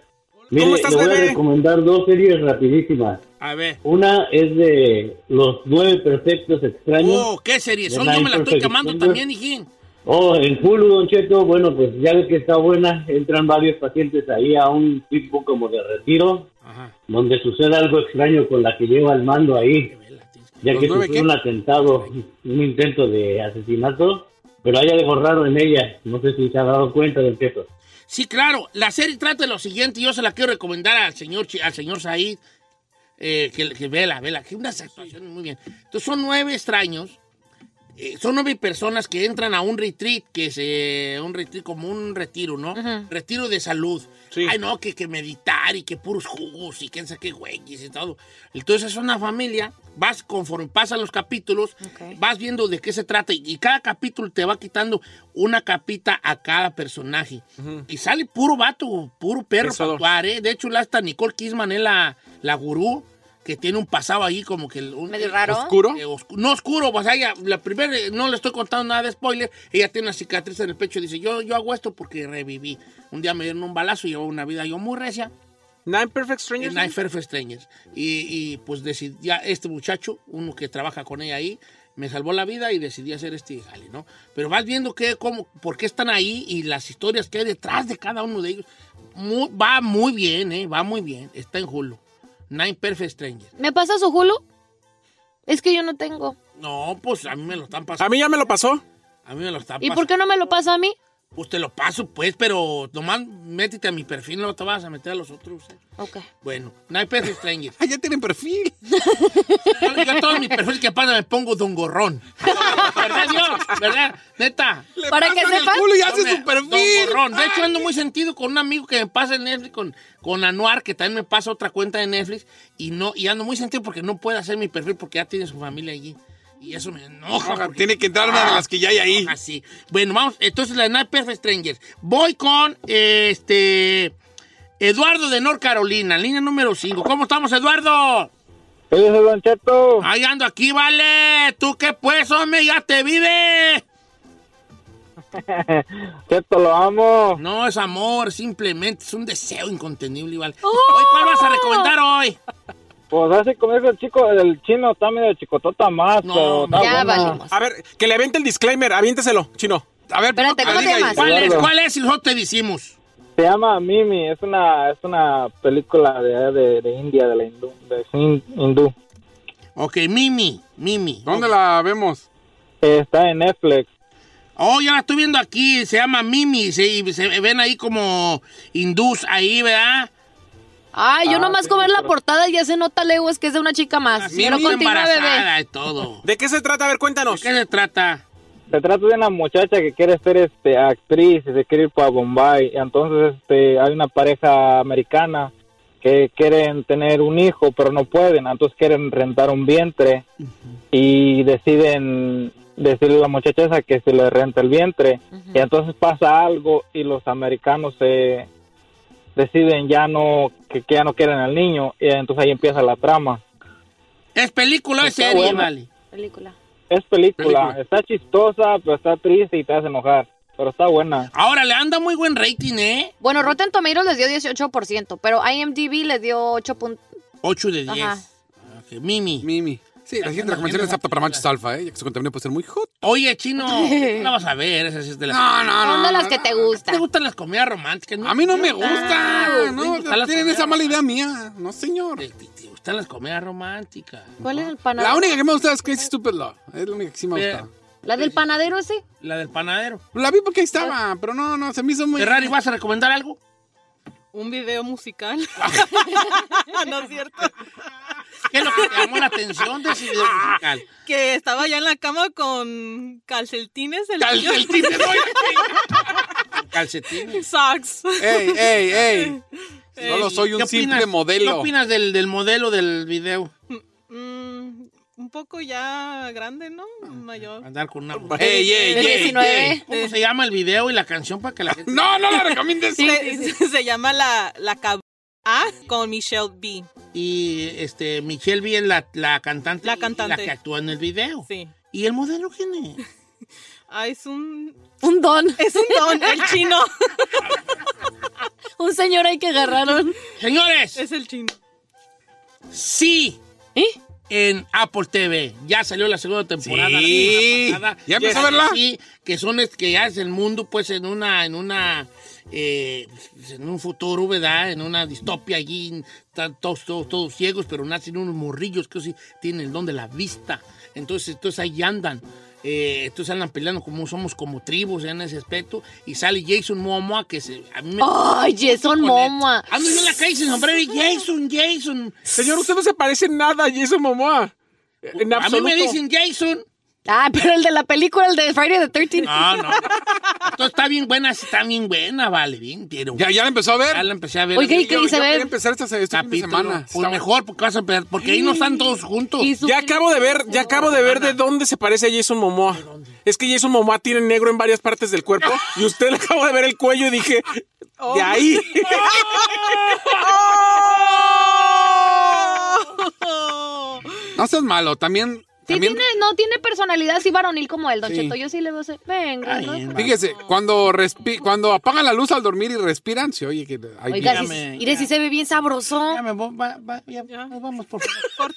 Mire, ¿Cómo estás, le voy bebé? a recomendar dos series rapidísimas. A ver. Una es de Los Nueve Perfectos Extraños. Oh, ¿qué serie? Son, yo me la estoy quemando también, hijín. Oh, en Hulu, Don Cheto, bueno, pues ya ve que está buena. Entran varios pacientes ahí a un tipo como de retiro, donde sucede algo extraño con la que lleva el mando ahí. Ya ¿Los que sufrió qué? un atentado, un intento de asesinato, pero hay algo raro en ella. No sé si se ha dado cuenta, Don Cheto. Sí, claro. La serie trata de lo siguiente. Yo se la quiero recomendar al señor, al señor Said. eh, que, que vela, vela. Que unas actuaciones muy bien. Entonces son nueve extraños. Eh, son nueve personas que entran a un retreat, que es eh, un retreat como un retiro, ¿no? Retiro de salud. Ay, no, que, que meditar y que puros jugos y quién sabe qué güeyes y todo. Entonces es una familia, vas conforme pasan los capítulos, vas viendo de qué se trata y, y cada capítulo te va quitando una capita a cada personaje. Y sale puro vato, puro perro para actuar, ¿eh? De hecho, la esta Nicole Kidman es la, la gurú que tiene un pasado ahí como que... Un, Medio raro. ¿Oscuro? no oscuro, pues ella, la primera, eh, no le estoy contando nada de spoiler, ella tiene una cicatriz en el pecho y dice, yo, yo hago esto porque reviví. Un día me dieron un balazo y llevo una vida yo muy recia. Nine Perfect Strangers. Nine Perfect Strangers. Y, y, pues decidí, ya este muchacho, uno que trabaja con ella ahí, me salvó la vida y decidí hacer este jale, ¿no? Pero vas viendo que, cómo, por qué están ahí y las historias que hay detrás de cada uno de ellos. Muy- va muy bien, ¿eh? Va muy bien. Está en Hulu. Nine Perfect Strangers. ¿Me pasa su Hulu? Es que yo no tengo. No, pues a mí me lo están pasando. A mí ya me lo pasó. A mí me lo están ¿Y pasando. por qué no me lo pasa a mí? Pues te lo paso, pues, pero nomás métete a mi perfil, no te vas a meter a los otros. ¿eh? Ok. Bueno, Nine Perfect Strangers. Ah, ya tienen perfil. Yo, yo todos mis perfiles que pasa me pongo Don Gorrón. ¿Verdad, Dios? ¿Verdad? Neta. Para que pasan el sepan. culo y hace su perfil. Don Gorrón. De hecho, ando muy sentido con un amigo que me pasa en Netflix, con, con Anuar, que también me pasa otra cuenta de Netflix, y no y ando muy sentido porque no puede hacer mi perfil porque ya tiene su familia allí. Y eso me enoja. Oja, porque- tiene que entrar una de las que ya hay ahí. Así. Bueno, vamos. Entonces, la Perfect Strangers. Voy con este. Eduardo de North Carolina, línea número 5. ¿Cómo estamos, Eduardo? ¿Qué dice Don Cheto? Ahí ando aquí, vale. ¿Tú qué pues, hombre? Ya te vive. Cheto, lo amo. No es amor, simplemente es un deseo incontenible, vale. Hoy, ¿Cuál vas a recomendar hoy? Pues así como dijo el chico, el chino está medio chicotota más, pero está buena. A ver, que le aviente el disclaimer, aviénteselo, chino. A ver, Espérate, ¿cómo te llamas? ¿Cuál es? ¿Cuál es? Y nosotros te decimos. Se llama Mimi, es una es una película de, de, de India, de la hindú, de hin- hindú. Ok, Mimi, Mimi. ¿Dónde la vemos? Está en Netflix. Oh, ya la estoy viendo aquí, se llama Mimi, se, y se ven ahí como hindús ahí, ¿verdad? Ay, yo Ah, nomás sí, con ver la pero- portada ya se nota leguas que es de una chica más. Mimi Pero continúa, bebé. y todo. ¿De qué se trata? A ver, ¿De cuéntanos. qué se trata? Se trata de una muchacha que quiere ser este actriz y se quiere ir para Bombay. Y entonces este hay una pareja americana que quieren tener un hijo, pero no pueden. Entonces quieren rentar un vientre y deciden decirle a la muchacha esa que se le renta el vientre. Y entonces pasa algo y los americanos se deciden ya no que, que ya no quieren al niño y entonces ahí empieza la trama. ¿Es película o es serie, buena. vale? Película. Es película, Película. está chistosa, pero está triste y te hace enojar, pero está buena. Ahora le anda muy buen rating, ¿eh? Bueno, Rotten Tomatoes les dio 18%, pero IMDb les dio 8. punto- 8 de 10. Ajá. Ok, Mimi. Mimi. Sí, la siguiente recomendación es apta para machos alfa, ¿eh? Ya que su contenido puede ser muy hot. Oye, chino, no vas a ver, esa sí es de las... No, no, no. Son de las que te gustan. ¿Te gustan las comidas románticas? A mí no me. Ah, No, ¿te gustan las tienen esa mala idea mía. No, señor. ¿Te gustan las comedias románticas? ¿Cuál es el panadero? La única que me gusta es Crazy Stupid Love. Es la única que sí me gusta. ¿La del panadero ese? La del panadero. La vi porque ahí estaba, pero no, no, se me hizo muy... Ferrari, ¿vas a recomendar algo? Un video musical. no es cierto. ¿Qué es lo que te llamó la atención de ese video musical? Que estaba ya en la cama con calcetines. El Calcetines, Calcetines. Socks. ey, ey, ey. Solo soy un ¿Qué simple opinas- modelo. ¿Qué opinas del, del modelo del video? Un poco ya grande, ¿no? Mayor. Andar con una Ey, ey, De ey, 19. ey. ¿Cómo se llama el video y la canción para que la gente... No, no la recomiendes. Se, se llama La, la Cab- A con Michelle B. Y este, Michelle B es la, la cantante. La cantante. La que actúa en el video. Sí. ¿Y el modelo quién es? Ah, es un... Un don. Es un don, el chino. Un señor ahí que agarraron. Señores, Es el chino. sí. ¿Eh? En Apple TV. Ya salió la segunda temporada. Sí. pasada. ¿Ya empezó a Que verla? Sí, que son que ya es el mundo, pues, en una, en una, eh, en un futuro, ¿verdad? En una distopia allí, están todos, todos, todos ciegos, pero nacen unos morrillos que sí tienen el don de la vista. Entonces, entonces ahí andan. Eh, entonces andan peleando como somos como tribus en ese aspecto. Y sale Jason Momoa, que se, a mí me... Ay, Jason Momoa. Ando yo en la calle sin sombrero y Jason, Jason. Señor, usted no se parece en nada a Jason Momoa. En A mí me dicen Jason. Ah, pero el de la película, el de Friday the 13th. No, no. Entonces está bien buena, sí, está bien buena, vale, bien, pero... ¿Ya, ya la empezó a ver? Ya la empecé a ver. Oiga, ¿y Yo- qué yo dice quería ver? empezar esta, Capítulo. semana. Pues Está- mejor, porque vas a empezar, porque ahí no están todos juntos. Ya acabo de ver, ya acabo de ver de dónde se parece a Jason Momoa. Es que Jason Momoa tiene negro en varias partes del cuerpo y usted le acabo de ver el cuello y dije, de ahí. No seas malo, también... Sí, también tiene, no tiene personalidad así varonil como él, Don Sí. Cheto. Yo sí le veo ese. Venga, Ay, ¿no? Fíjese, cuando, respi- cuando apagan la luz al dormir y respiran, se oye que... hay Oiga, si, mire, ya. si se ve bien sabroso. Ya me voy, va- va- ya, nos vamos, por favor.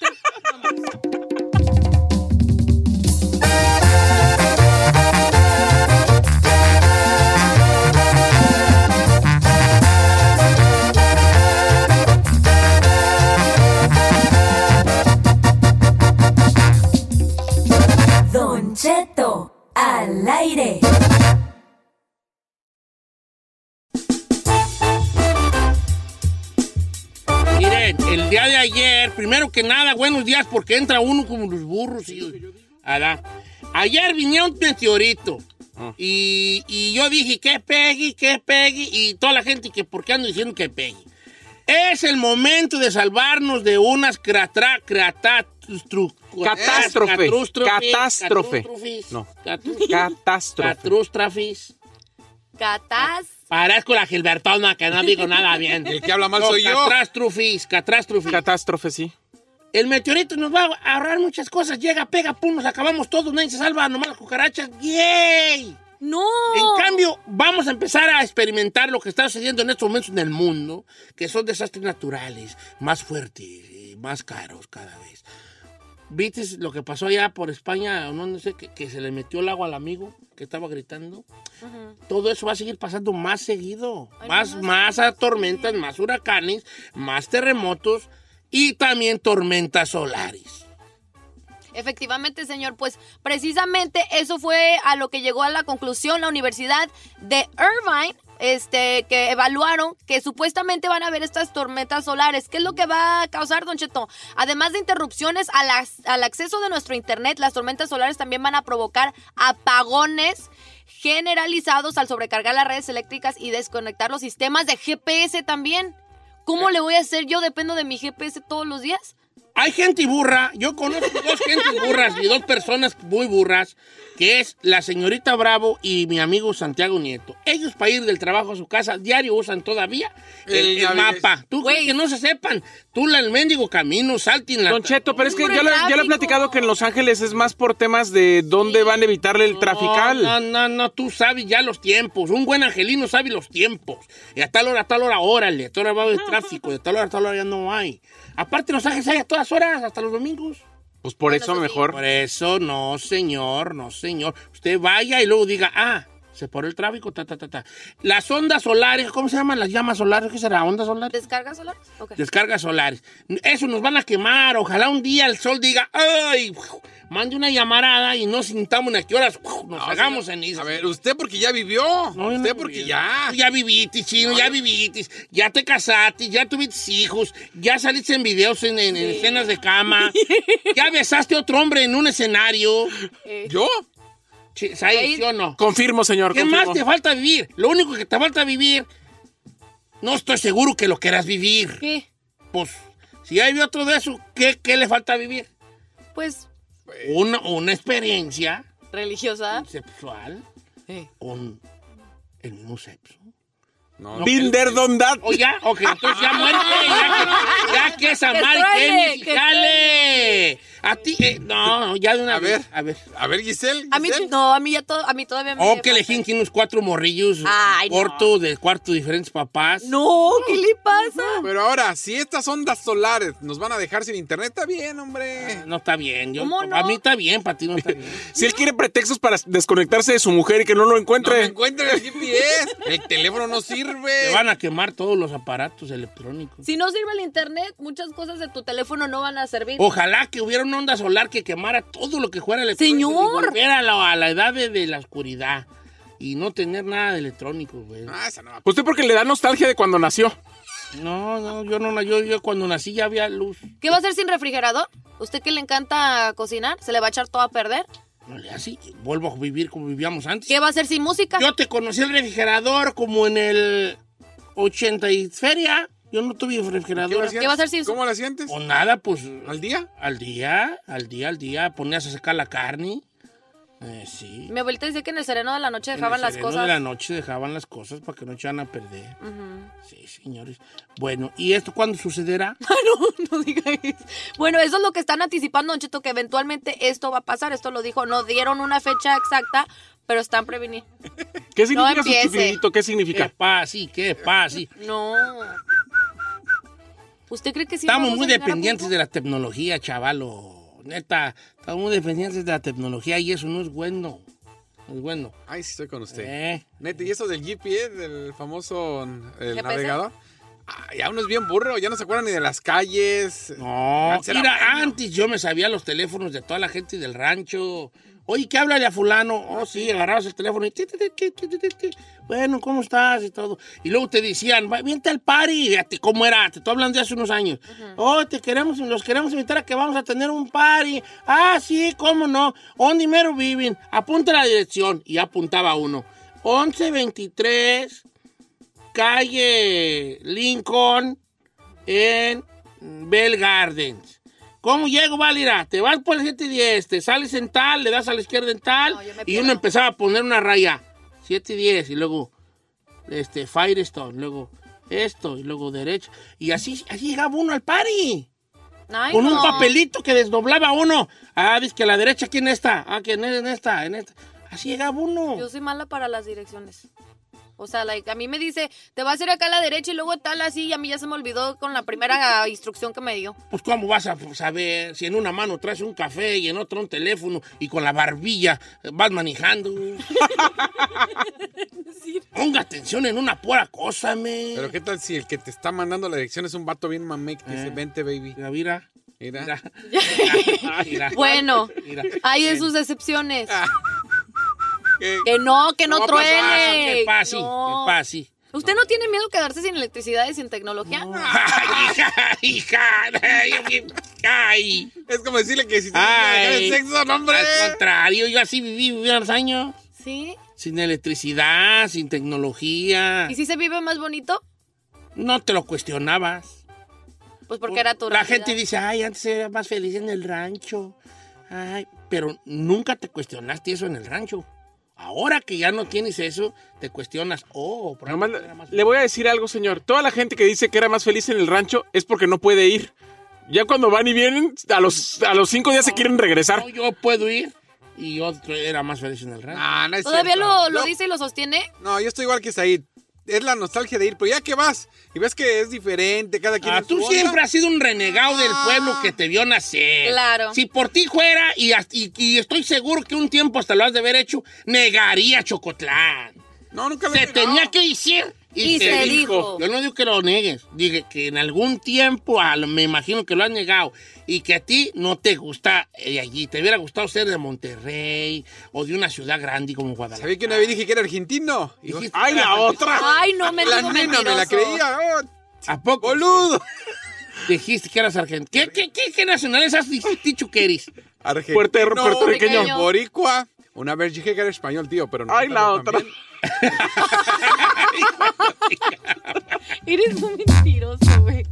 Al aire. Miren, el día de ayer, primero que nada, buenos días, porque entra uno como los burros. Y, Alá. Ayer vino un meteorito. Y, y yo dije, ¿qué Peggy? ¿Qué Peggy? Y toda la gente, que ¿por qué ando diciendo que Peggy? Es el momento de salvarnos de unas cratra, cratatru- Catástrofe. catrústrofes, Catástrofe. catrústrofes, No. Catástrofe. catrústrofes. Catás. Parezco la Gilbertona, que no digo nada bien. El que habla mal No, soy yo. Catástrofes, catástrofes. Catástrofe, sí. El meteorito nos va a ahorrar muchas cosas. Llega, pega, pum, nos acabamos todos, nadie se salva, nomás las cucarachas. ¡Yay! No. En cambio, vamos a empezar a experimentar lo que está sucediendo en estos momentos en el mundo, que son desastres naturales, más fuertes, y más caros cada vez. ¿Viste lo que pasó allá por España? No, no sé, que, que se le metió el agua al amigo que estaba gritando. Todo eso va a seguir pasando más seguido. más, más tormentas, más huracanes, más terremotos y también tormentas solares. Efectivamente, señor, pues precisamente eso fue a lo que llegó a la conclusión la Universidad de Irvine, este, que evaluaron que supuestamente van a haber estas tormentas solares. ¿Qué es lo que va a causar, Don Cheto? Además de interrupciones al, al acceso de nuestro Internet, las tormentas solares también van a provocar apagones generalizados al sobrecargar las redes eléctricas y desconectar los sistemas de GPS también. ¿Cómo le voy a hacer? Yo dependo de mi GPS todos los días. Hay gente burra, yo conozco dos gentes burras y dos personas muy burras, que es la señorita Bravo y mi amigo Santiago Nieto. Ellos para ir del trabajo a su casa diario usan todavía el, El mapa. Tú crees que no se sepan, tú la, el mendigo camino, salten la... Don Cheto, pero es que yo le, yo le he platicado que en Los Ángeles es más por temas de dónde van a evitarle el trafical. No, no, no, tú sabes ya los tiempos. Un buen angelino sabe los tiempos. Y a tal hora, a tal hora, órale. A tal hora va a haber tráfico. De tal hora, a tal hora ya no hay. Aparte, Los Ángeles hay a todas horas, hasta los domingos. Pues por eso mejor. Por eso, no, señor, no, señor. Usted vaya y luego diga, ah, se paró el tráfico, ta, ta, ta, ta. Las ondas solares, ¿cómo se llaman las llamas solares? ¿Qué será? ¿Ondas solares? ¿Descargas solar? Ok. Descargas solares. Eso nos van a quemar. Ojalá un día el sol diga, ¡ay! Mande una llamarada y no sintamos a qué horas nos hagamos en eso. A ver, usted porque ya vivió. usted porque ya. Ya viviste, chino, ya viviste. Ya te casaste, ya tuviste hijos, ya saliste en videos en, en- en escenas de cama. ya besaste a otro hombre en un escenario. ¿Yo? Sí, ¿sí, sí o no? Confirmo, señor. ¿Qué confirmo. más te falta vivir? Lo único que te falta vivir, no estoy seguro que lo quieras vivir. ¿Qué? Pues, si hay otro de eso, ¿qué, qué le falta vivir? Pues, Una, una experiencia religiosa. sexual con el mismo sexo. No, Binder Dondat. ¿O ya? Ok, entonces ya muerte. Ya, ya que esa truene, que jale. A ti, eh, no, no, ya de una A vez. ver. A ver. A ver, Giselle. A mí, no, a mí ya todo, a mí todavía me. Oh, que le que unos cuatro morrillos Ay, no. cortos de cuarto diferentes papás. No, ¿qué le pasa? Pero ahora, si estas ondas solares nos van a dejar sin internet, está bien, hombre. No está bien. Yo, ¿Cómo no? Para mí está bien, para ti no está bien. Si él quiere pretextos para desconectarse de su mujer y que no lo No me encuentre. el GPS. El teléfono no sirve. Te van a quemar todos los aparatos electrónicos. Si no sirve el internet, muchas cosas de tu teléfono no van a servir. Ojalá que hubiera una onda solar que quemara todo lo que fuera electrónico. Señor. Y a la, a la edad de, de la oscuridad. Y no tener nada de electrónico, güey. Ah, esa no va a- Usted porque le da nostalgia de cuando nació. No, no, yo no, yo, yo cuando nací ya había luz. ¿Qué va a hacer sin refrigerador? ¿Usted que le encanta cocinar? ¿Se le va a echar todo a perder? No le así, vuelvo a vivir como vivíamos antes. ¿Qué va a hacer sin música? Yo te conocí el refrigerador como en el 80 y feria. Yo no tuve refrigerador. ¿Qué va a hacer sin ¿Cómo la sientes? O nada, pues. ¿Al día? Al día, al día, al día. Ponías a sacar la carne. Eh, sí. Mi abuelita dice que en el sereno de la noche dejaban En el las sereno cosas. de la noche dejaban las cosas para que no echaran a perder. Sí, señores. Bueno, ¿y esto cuándo sucederá? no, no diga eso. Bueno, eso es lo que están anticipando, Don Cheto, que eventualmente esto va a pasar. Esto lo dijo, no dieron una fecha exacta, pero están previniendo. ¿Qué significa su empiece. chiflidito? ¿Qué ¿Qué significa? pasa? Sí, ¿qué pasa? Sí. No. ¿Usted cree que sí? Estamos muy dependientes de la tecnología, chavalo. Neta, estamos muy dependientes de la tecnología y eso no es bueno. No es bueno. Ay, sí, estoy con usted. Eh. Neta, ¿y eso del GPS, del famoso el GPS? navegador? Ya uno es bien burro, ya no se acuerdan ni de las calles. No, mira, bueno. antes yo me sabía los teléfonos de toda la gente del rancho. Oye, ¿qué háblale a fulano? Oh, sí, agarrabas el teléfono y... ti, ti, ti. Bueno, ¿cómo estás? Y todo. Y luego te decían, "Va, vente al party. Fíjate cómo era. Te estoy hablando de hace unos años. Oh, te queremos, los queremos invitar a que vamos a tener un party. Ah, sí, ¿cómo no? ¿Dónde mero viven? Apunta la dirección. Y apuntaba uno. 1123, calle Lincoln, en Bell Gardens. ¿Cómo llego, Valira? Te vas por el 710, te sales en tal, le das a la izquierda en tal, No, y uno empezaba a poner una raya. 710, y luego este, Firestone, luego esto, y luego derecho. Y así, así llegaba uno al party. Ay, con un papelito que desdoblaba uno. Ah, dice que a la derecha, ¿quién está? Ah, que en esta, en esta. Así llegaba uno. Yo soy mala para las direcciones. O sea, like, a mí me dice, te vas a ir acá a la derecha y luego tal así, y a mí ya se me olvidó con la primera instrucción que me dio. Pues cómo vas a saber si en una mano traes un café y en otra un teléfono y con la barbilla eh, vas manejando. Ponga atención en una pura cosa, me. Pero ¿qué tal si el que te está mandando la dirección es un vato bien mamey que te dice, Eh. vente, baby? Mira, mira. Mira. Mira. Mira. Bueno, Mira. hay de sus excepciones. Que no, que no, No pasar, truene. ¿Qué pasa? No. ¿Qué pasa? ¿Usted no tiene miedo quedarse sin electricidad y sin tecnología? Ay, hija, hija. Ay, ay. Es como decirle que si el sexo, no, hombre. Al contrario, yo así viví, viví unos años. ¿Sí? Sin electricidad, sin tecnología. ¿Y si se vive más bonito? No te lo cuestionabas. Pues porque era tu La realidad. gente dice, ay, antes era más feliz en el rancho. Ay, pero nunca te cuestionaste eso en el rancho. Ahora que ya no tienes eso, te cuestionas, oh, por Nomás era más le voy a decir algo, señor. Toda la gente que dice que era más feliz en el rancho es porque no puede ir. Ya cuando van y vienen, a los, a los cinco días se quieren regresar. No, yo puedo ir y otro era más feliz en el rancho. Ah, no es ¿Todavía cierto. lo, lo Yo- dice y lo sostiene? No, yo estoy igual que Said. Es la nostalgia de ir, pero ya que vas y ves que es diferente, cada quien Ah, tú siempre has sido un renegado del pueblo que te vio nacer. Claro. Si por ti fuera, y, hasta- y- y estoy seguro que un tiempo hasta lo has de haber hecho, negaría Chocotlán. No, nunca lo Se he negado. tenía que decir. Y se dijo. Yo no digo que lo niegues. Dije que en algún tiempo, a me imagino que lo has negado, y que a ti no te gusta eh, allí. Te hubiera gustado ser de Monterrey o de una ciudad grande como Guadalajara. ¿Sabía que una vez dije que era argentino? Y Dijiste- ¡Ay, la otra! Ay, no me La digo nena me la creía. oh, ¿A poco? ¡Boludo! Dijiste que eras argentino. ¿Qué, qué, qué, qué nacionales has dicho que eres? Argentino. Puerto- puertorriqueño. Boricua. Una vez dije que era español, tío, pero no. Ay, la otra. Eres muy mentiroso, güey.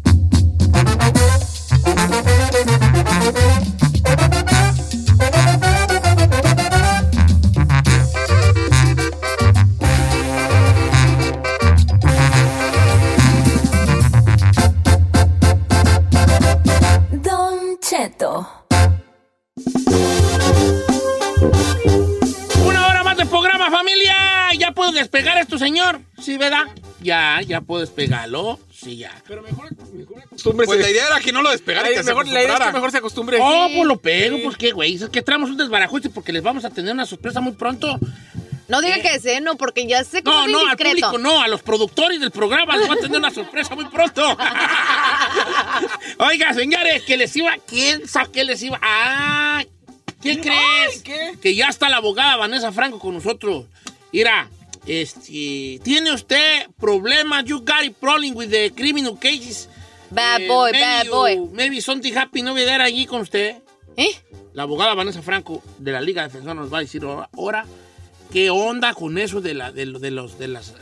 Don Cheto. ¿Ya puedo despegar esto, señor? Sí, ¿verdad? Ya, ya puedo despegarlo. Sí, ya. Pero mejor, mejor acostúmbrese. Pues la idea era que no lo despegara y que Ay, se mejor, la idea es que mejor se acostumbre. Oh, pues lo pego, pues qué, güey. Es que traemos un desbarajuste porque les vamos a tener una sorpresa muy pronto. No diga que es no, porque ya sé cómo No, no, al público no, a los productores del programa les va a tener una sorpresa muy pronto. Oiga, señores, que les iba. ¿Quién sabe qué les iba? Ah, ¿qué crees? ¿qué? Que ya está la abogada Vanessa Franco con nosotros. Mira, este, ¿tiene usted problemas? You got a problem with the criminal cases. Bad Eh, boy, bad you- boy. Maybe something happy no there allí con usted. ¿Eh? La abogada Vanessa Franco de la Liga Defensora nos va a decir ahora, qué onda con eso de, la, de, de los de las, eh,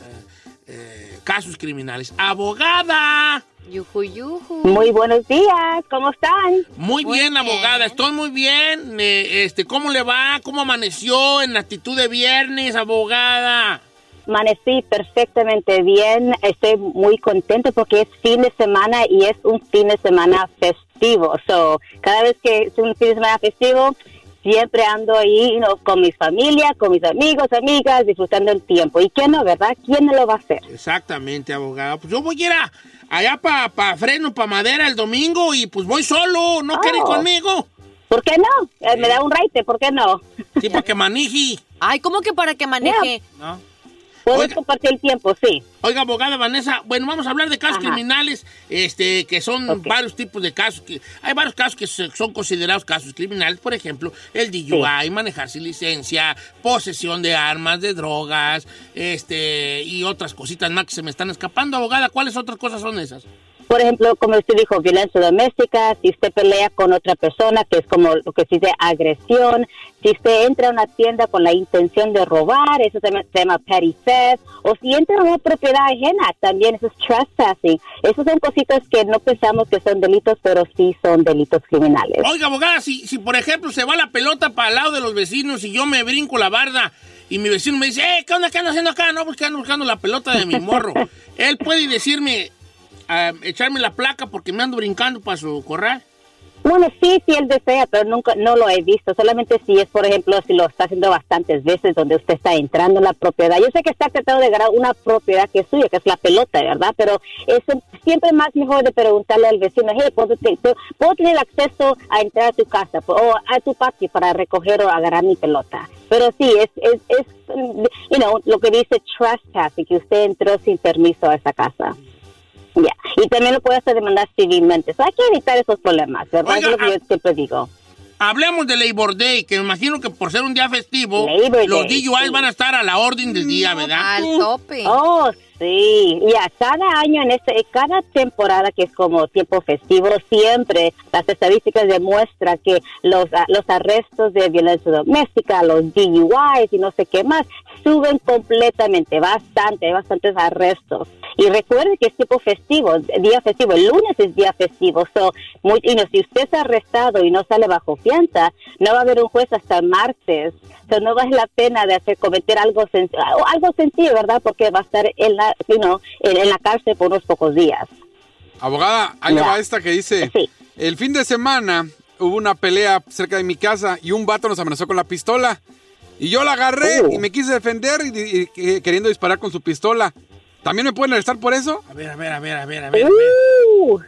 eh, casos criminales. ¡Abogada! Yuju, yuju. Muy buenos días, ¿cómo están? Muy, Muy bien, bien. abogada, estoy muy bien. Eh, este, ¿Cómo le va? ¿Cómo amaneció en la actitud de viernes, abogada? Amanecí perfectamente bien, estoy muy contento porque es fin de semana y es un fin de semana festivo. So, cada vez que es un fin de semana festivo, siempre ando ahí know, con mi familia, con mis amigos, amigas, disfrutando el tiempo. ¿Y quién no, verdad? ¿Quién no lo va a hacer? Exactamente, abogada. Pues yo voy a ir a- allá para pa Fresno, para Madera el domingo y pues voy solo. ¿No Oh. quiere conmigo? ¿Por qué no? Eh, me da un raite, ¿por qué no? Sí, para que maneje. Ay, ¿cómo que para que maneje? ¿no? Puedes compartir el tiempo, sí. Oiga, abogada Vanessa, bueno, vamos a hablar de casos Ajá. criminales, este, que son varios tipos de casos. Que, hay varios casos que son considerados casos criminales, por ejemplo, el DUI, manejar sin licencia, posesión de armas, de drogas, este, y otras cositas más que se me están escapando. Abogada, ¿cuáles otras cosas son esas? Por ejemplo, como usted dijo, violencia doméstica, si usted pelea con otra persona, que es como lo que se dice agresión, si usted entra a una tienda con la intención de robar, eso se llama, se llama petty theft, o si entra a una propiedad ajena, también eso es trespassing. Esas son cositas que no pensamos que son delitos, pero sí son delitos criminales. Oiga, abogada, si, si por ejemplo se va la pelota para el lado de los vecinos y yo me brinco la barda y mi vecino me dice, eh, ¿qué onda, qué haciendo acá? No, pues que ando buscando la pelota de mi morro. Él puede decirme, ah, echarme la placa porque me ando brincando para su corral. Bueno, sí, sí, él desea, pero nunca, no lo he visto. Solamente si es, por ejemplo, si lo está haciendo bastantes veces, donde usted está entrando en la propiedad. Yo sé que está tratando de ganar una propiedad que es suya, que es la pelota, ¿verdad? Pero es siempre más mejor de preguntarle al vecino, hey, ¿puedo, ¿puedo tener acceso a entrar a tu casa o a tu patio para recoger o agarrar mi pelota? Pero sí, es, es, es you know, lo que dice trespassing, que usted entró sin permiso a esa casa. Ya, Y también lo puede hacer demandar civilmente. So, hay que evitar esos problemas, ¿verdad? Oiga, es lo que yo siempre digo. Hablemos de Labor Day, que me imagino que por ser un día festivo, Labor los Day, DUIs sí. van a estar a la orden del día, ¿verdad? Al tope. Oh, sí. Ya, cada año, en este, cada temporada que es como tiempo festivo, siempre las estadísticas demuestran que los, ah, los arrestos de violencia doméstica, los DUIs y no sé qué más, suben completamente, bastante, hay bastantes arrestos. Y recuerde que es tiempo festivo, día festivo, el lunes es día festivo. So, muy, y no, si usted está arrestado y no sale bajo fianza, no va a haber un juez hasta el martes. So, no vale la pena de hacer cometer algo, sen- algo sencillo, ¿verdad? Porque va a estar en la, you know, en, en la cárcel por unos pocos días. Abogada, ahí va esta que dice, el fin de semana hubo una pelea cerca de mi casa y un vato nos amenazó con la pistola. Y yo la agarré Oh. y me quise defender y, y- y queriendo disparar con su pistola. ¿También me pueden arrestar por eso? A ver, a ver, a ver, a ver, a ver. Uh,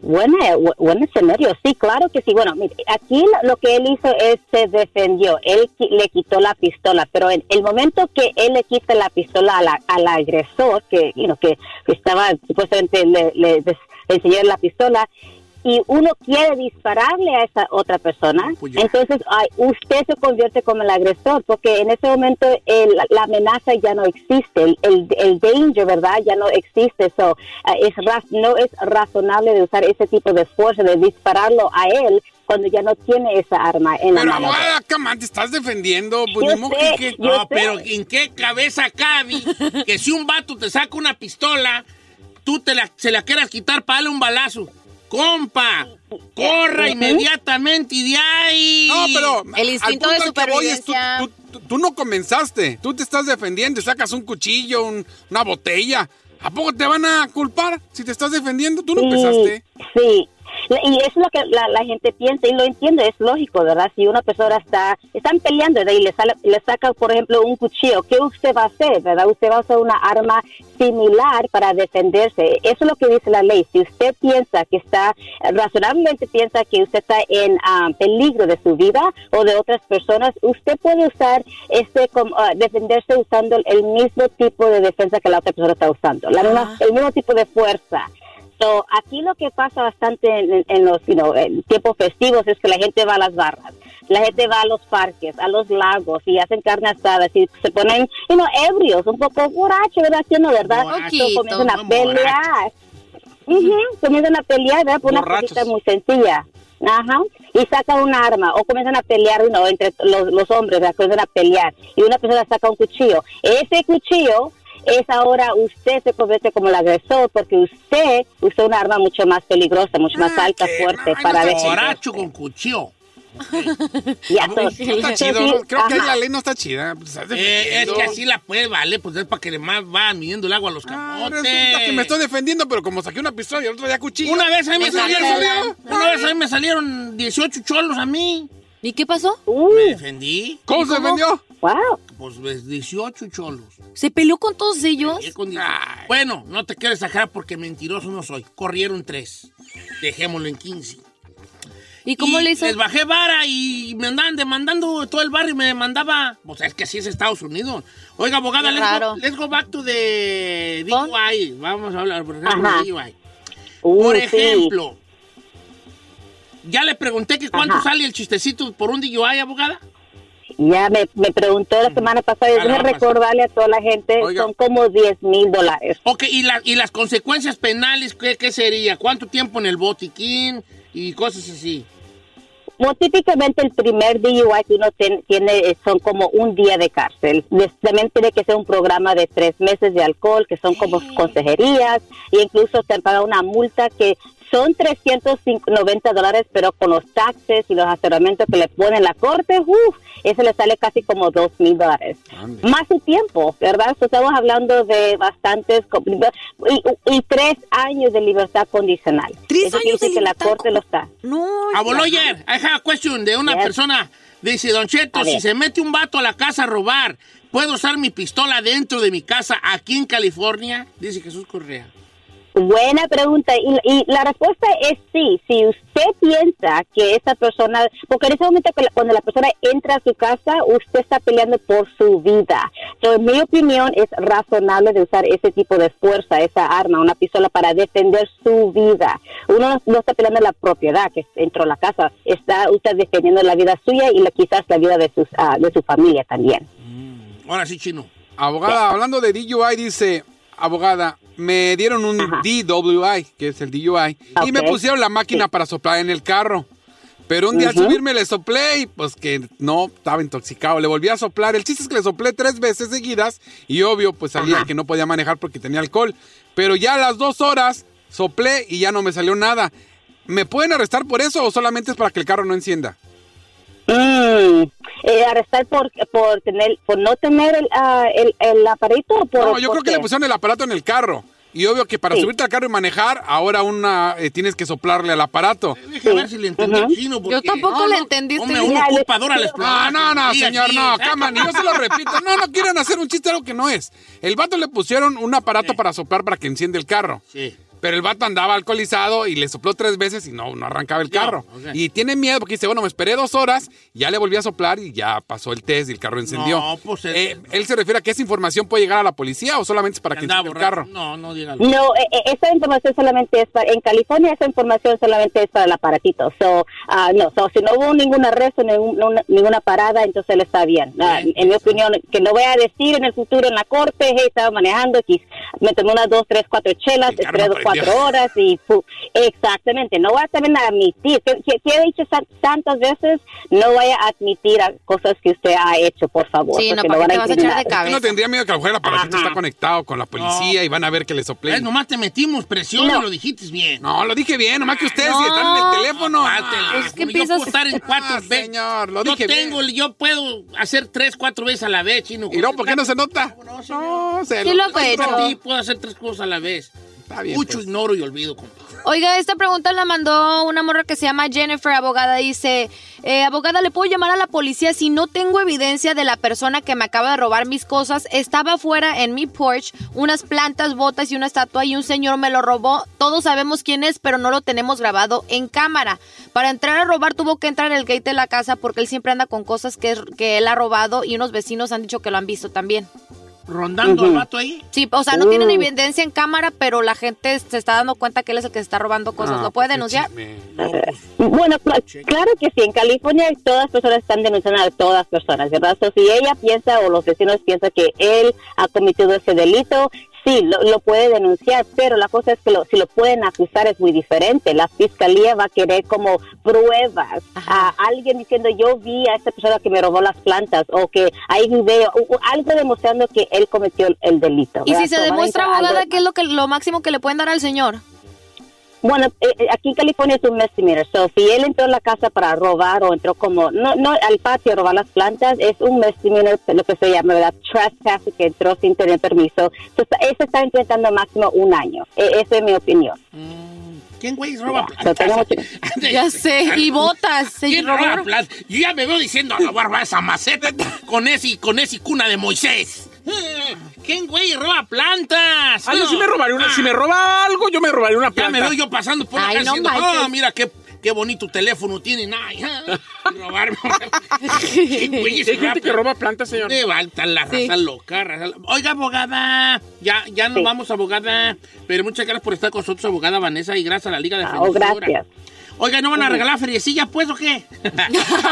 buen escenario, sí, claro que sí. Bueno, mire, aquí lo, que él hizo es se defendió, él le quitó la pistola, pero en el momento que él le quita la pistola a la- al agresor, que, you know, que, estaba supuestamente le, le enseñó la pistola, y uno quiere dispararle a esa otra persona, entonces ay, usted se convierte como el agresor, porque en ese momento el- la amenaza ya no existe, el, el, el danger, ¿verdad? Ya no existe, so, ah, es no es razonable de usar ese tipo de fuerza, de dispararlo a él cuando ya no tiene esa arma en la Pero mano. come on, te estás defendiendo. Pues, Yo sé, que- No, pero ¿en qué cabeza cabe que si un vato te saca una pistola, tú te la, se la quieras quitar para darle un balazo? ¡Compa! ¡Corra inmediatamente y de ahí! No, pero El instinto de que voy es, tú, supervivencia. tú- tú- no comenzaste. Tú te estás defendiendo sacas un cuchillo, un- una botella. ¿A poco te van a culpar si te estás defendiendo? Tú no Sí, empezaste. Sí. Y eso es lo que la, la gente piensa y lo entiende, es lógico, ¿verdad? Si una persona está, están peleando ¿verdad? y le, sale, le saca, por ejemplo, un cuchillo, ¿qué usted va a hacer, verdad? Usted va a usar una arma similar para defenderse. Eso es lo que dice la ley. Si usted piensa que está, razonablemente piensa que usted está en ah, peligro de su vida o de otras personas, usted puede usar este, como, ah, defenderse usando el mismo tipo de defensa que la otra persona está usando, la misma- el mismo tipo de fuerza. So, aquí lo que pasa bastante en, en los you know, en tiempos festivos es que la gente va a las barras, la gente va a los parques, a los lagos y hacen carne asada y se ponen you know, ebrios, un poco borrachos, ¿verdad? ¿Sí o no, ¿verdad? Comienzan a pelear. Ujú, Comienzan a pelear, ¿verdad? Por una cosita muy sencilla. Ajá. Y sacan un arma o comienzan a pelear you know, entre los, los hombres, ¿verdad? Comienzan a pelear y una persona saca un cuchillo. Ese cuchillo es ahora usted se convierte como el agresor porque usted usó una arma mucho más peligrosa, mucho más alta, fuerte para defenderse. Borracho con cuchillo. Ya, No está chido. ¿no? Creo que ahí ajá. la ley no está chida. Pues, Eh, es que así la puede, vale, pues es para que más vayan midiendo el agua a los Ah, camotes. resulta que me estoy defendiendo, pero como saqué una pistola y el otro día cuchillo. Una vez a mí me salieron, ¿salió? una vez a mí me salieron 18 cholos a mí. ¿Y qué pasó? Me defendí. ¿Cómo se defendió? Wow. Pues ves, 18 cholos. ¿Se peleó con todos ellos? Peleé con 18. Bueno, no te quiero exagerar porque mentiroso no soy. Corrieron tres. Dejémoslo en 15. ¿Y cómo le hizo? Les bajé vara y me andaban demandando todo el barrio y me demandaba. Pues es que así es Estados Unidos. Oiga, abogada, let's go, let's go back to the DUI. Vamos a hablar, por ejemplo, de DUI. Uh, Por sí. ejemplo, ya le pregunté que cuánto Ajá. sale el chistecito por un DUI, abogada. Ya me, me preguntó la semana pasada, y déjame recordarle a toda la gente, Oiga. son como 10 mil dólares. Ok, ¿y, la- y las consecuencias penales qué, qué sería? ¿Cuánto tiempo en el botiquín y cosas así? Como típicamente el primer DUI que uno ten- tiene eh, son como un día de cárcel. También tiene que ser un programa de tres meses de alcohol, que son como consejerías, e incluso te paga una multa que son 390 dólares, pero con los taxes y los asesoramientos que le ponen la corte, uf, eso le sale casi como dos mil dólares. Más su tiempo, ¿verdad? So, estamos hablando de bastantes, y, y tres años de libertad condicional. ¿Tres Eso años de que la corte lo está. No. Aboloyer, I have a question de una Yes. persona. Dice, Don Cheto, si se mete un vato a la casa a robar, ¿puedo usar mi pistola dentro de mi casa aquí en California? Dice Jesús Correa. Buena pregunta. Y, y la respuesta es sí. Si usted piensa que esa persona, porque en ese momento cuando la persona entra a su casa, usted está peleando por su vida. So, en mi opinión, es razonable de usar ese tipo de fuerza, esa arma, una pistola para defender su vida. Uno no, no está peleando la propiedad que entró a la casa, está usted defendiendo la vida suya y la, quizás la vida de, sus, ah, de su familia también. Ahora sí, chino. Abogada, hablando de DUI, dice, abogada, me dieron un DWI, que es el DUI, y me pusieron la máquina para soplar en el carro. Pero un día al subirme le soplé y pues que no, estaba intoxicado. Le volví a soplar. El chiste es que le soplé tres veces seguidas y obvio pues salía que no podía manejar porque tenía alcohol. Pero ya a las dos horas soplé y ya no me salió nada. ¿Me pueden arrestar por eso o solamente es para que el carro no encienda? Mm, eh, arrestar por, por tener por no tener el, ah, el, el aparito o por No, yo por creo que le pusieron el aparato en el carro. Y obvio que para Sí. subirte al carro y manejar, ahora una eh, tienes que soplarle al aparato. Deja ver si le entendí el chino. Porque, Yo tampoco no, le no, entendí. Hombre, uno video. ocupadora les No, no, no, Sí, señor, no, ¿eh? cama, yo se lo repito. No, no quieren hacer un chiste algo que no es. El vato le pusieron un aparato para soplar para que enciende el carro. Sí. Pero el vato andaba alcoholizado y le sopló tres veces y no, no arrancaba el carro. Y tiene miedo porque dice, bueno, me esperé dos horas, ya le volví a soplar y ya pasó el test y el carro encendió. No, pues, el- Eh, él se refiere a que esa información puede llegar a la policía o solamente es para que encienda el carro. No, no diga No, eh, eh, esa información solamente es para, en California esa información solamente es para el aparatito. So, ah, no, so, si no hubo ningún arresto, ningún- ninguna, ninguna parada, entonces él está bien. Ah, en mi opinión, que no voy a decir en el futuro en la corte, hey, estaba manejando, quis- me tomé unas dos, tres, cuatro chelas, esperé dos. Cuatro horas y exactamente. No voy a también admitir, que, que- que he dicho tantas veces, no voy a admitir a cosas que usted ha hecho, por favor. Sí, no, porque ¿para van te vas a echar de. ¿Usted no tendría miedo que a lo el aparatito Ajá. está conectado con la policía y van a ver que le soplé? Eh, nomás te metimos presión No. y lo dijiste bien. No, lo dije bien, nomás que ustedes No. si están en el teléfono. Ah. Es que yo empiezas- puedo estar en cuatro Ah, veces. señor, lo yo dije bien. tengo, yo puedo hacer tres, cuatro veces a la vez, chino. ¿Y no, por qué no se nota? No. No, se Sí lo hecho. Sí, puedo hacer tres cosas a la vez. Está bien. Mucho pues. ignoro y olvido, compa. Oiga, esta pregunta la mandó una morra que se llama Jennifer, abogada. Dice, eh, abogada, ¿le puedo llamar a la policía si no tengo evidencia de la persona que me acaba de robar mis cosas? Estaba afuera en mi porch, unas plantas, botas y una estatua y un señor me lo robó. Todos sabemos quién es, pero no lo tenemos grabado en cámara. Para entrar a robar tuvo que entrar el gate de la casa porque él siempre anda con cosas que, que él ha robado y unos vecinos han dicho que lo han visto también. Rondando al vato ahí. Sí, o sea, no tienen evidencia en cámara, pero la gente se está dando cuenta que él es el que se está robando cosas. Ah, ¿Lo puede denunciar? chisme. Bueno, cl- claro que sí. En California todas las personas están denunciando a todas las personas, ¿verdad? So, si ella piensa o los vecinos piensan que él ha cometido ese delito, sí, lo, lo puede denunciar, pero la cosa es que lo- si lo pueden acusar es muy diferente. La fiscalía va a querer como pruebas a alguien diciendo yo vi a esta persona que me robó las plantas o que hay video, o- o algo demostrando que él cometió el, el delito. Y si se So, demuestra, abogada, ¿qué es lo, que, lo máximo que le pueden dar al señor? Bueno, eh, eh, aquí en California es un misdemeanor. So, si él entró a la casa para robar o entró como, no, no al patio a robar las plantas, es un misdemeanor, lo que se llama, ¿verdad? Trespass, que entró sin tener permiso. So, está- intentando máximo un año. E- esa es mi opinión. ¿Quién, güey, roba tenemos que- Ya sé, y botas. ¿Quién roba plantas? Yo ya me veo diciendo a robar va esa maceta con ese, con ese cuna de Moisés. ¿Quién, güey, roba plantas? Ah, yo sí No. me robaría una. Ah, Si me roba algo, yo me robaría una Ya planta. me veo yo pasando por la no ah, mira qué, qué bonito teléfono tienen. Ay, ah, robarme. ¿Quién, güey, Sí, Hay gente que roba plantas, señor. De falta la raza Sí. loca, raza Oiga, abogada, ya, ya nos Sí. vamos, abogada. Pero muchas gracias por estar con nosotros, abogada Vanessa, y gracias a la Liga de Ah, oh, gracias. Oiga, ¿no van a regalar feriecilla, pues, o qué?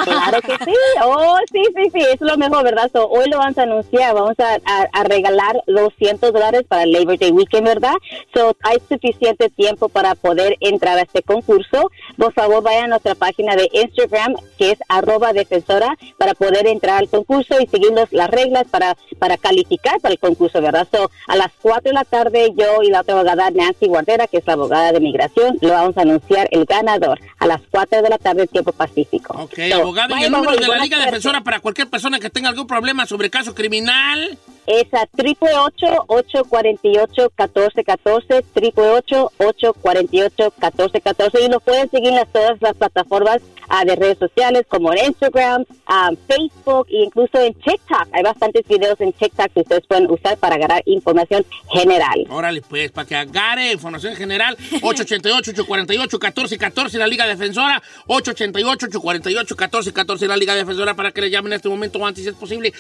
Claro que sí. Oh, sí, sí, sí. Es lo mejor, ¿verdad? So, hoy lo vamos a anunciar. Vamos a, a- a regalar 200 dólares para el Labor Day Weekend, ¿verdad? So, hay suficiente tiempo para poder entrar a este concurso. Por favor, vayan a nuestra página de Instagram, que es arroba defensora, para poder entrar al concurso y seguir las reglas para, para calificar para el concurso, ¿verdad? So, a las 4 de la tarde, yo y la otra abogada, Nancy Guardera, que es la abogada de migración, lo vamos a anunciar el ganador a las 4 de la tarde, tiempo pacífico. Ok, So, abogado, y el número de la Liga. Defensora para cualquier persona que tenga algún problema sobre caso criminal. Es a 888-848-1414, 888-848-1414 y lo pueden seguir en todas las plataformas ah, de redes sociales como en Instagram, ah, Facebook e incluso en TikTok. Hay bastantes videos en TikTok que ustedes pueden usar para agarrar información general. Órale, pues, para que agarre información general, 888-848-1414, la Liga Defensora, 888-848-1414, la Liga Defensora, para que le llamen en este momento antes si es posible.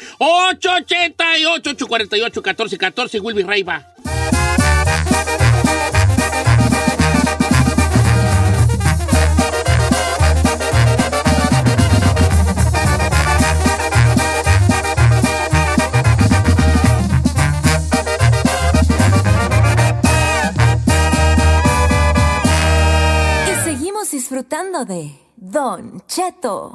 888-848-1414, Wilby Reiva. Y seguimos disfrutando de Don Cheto.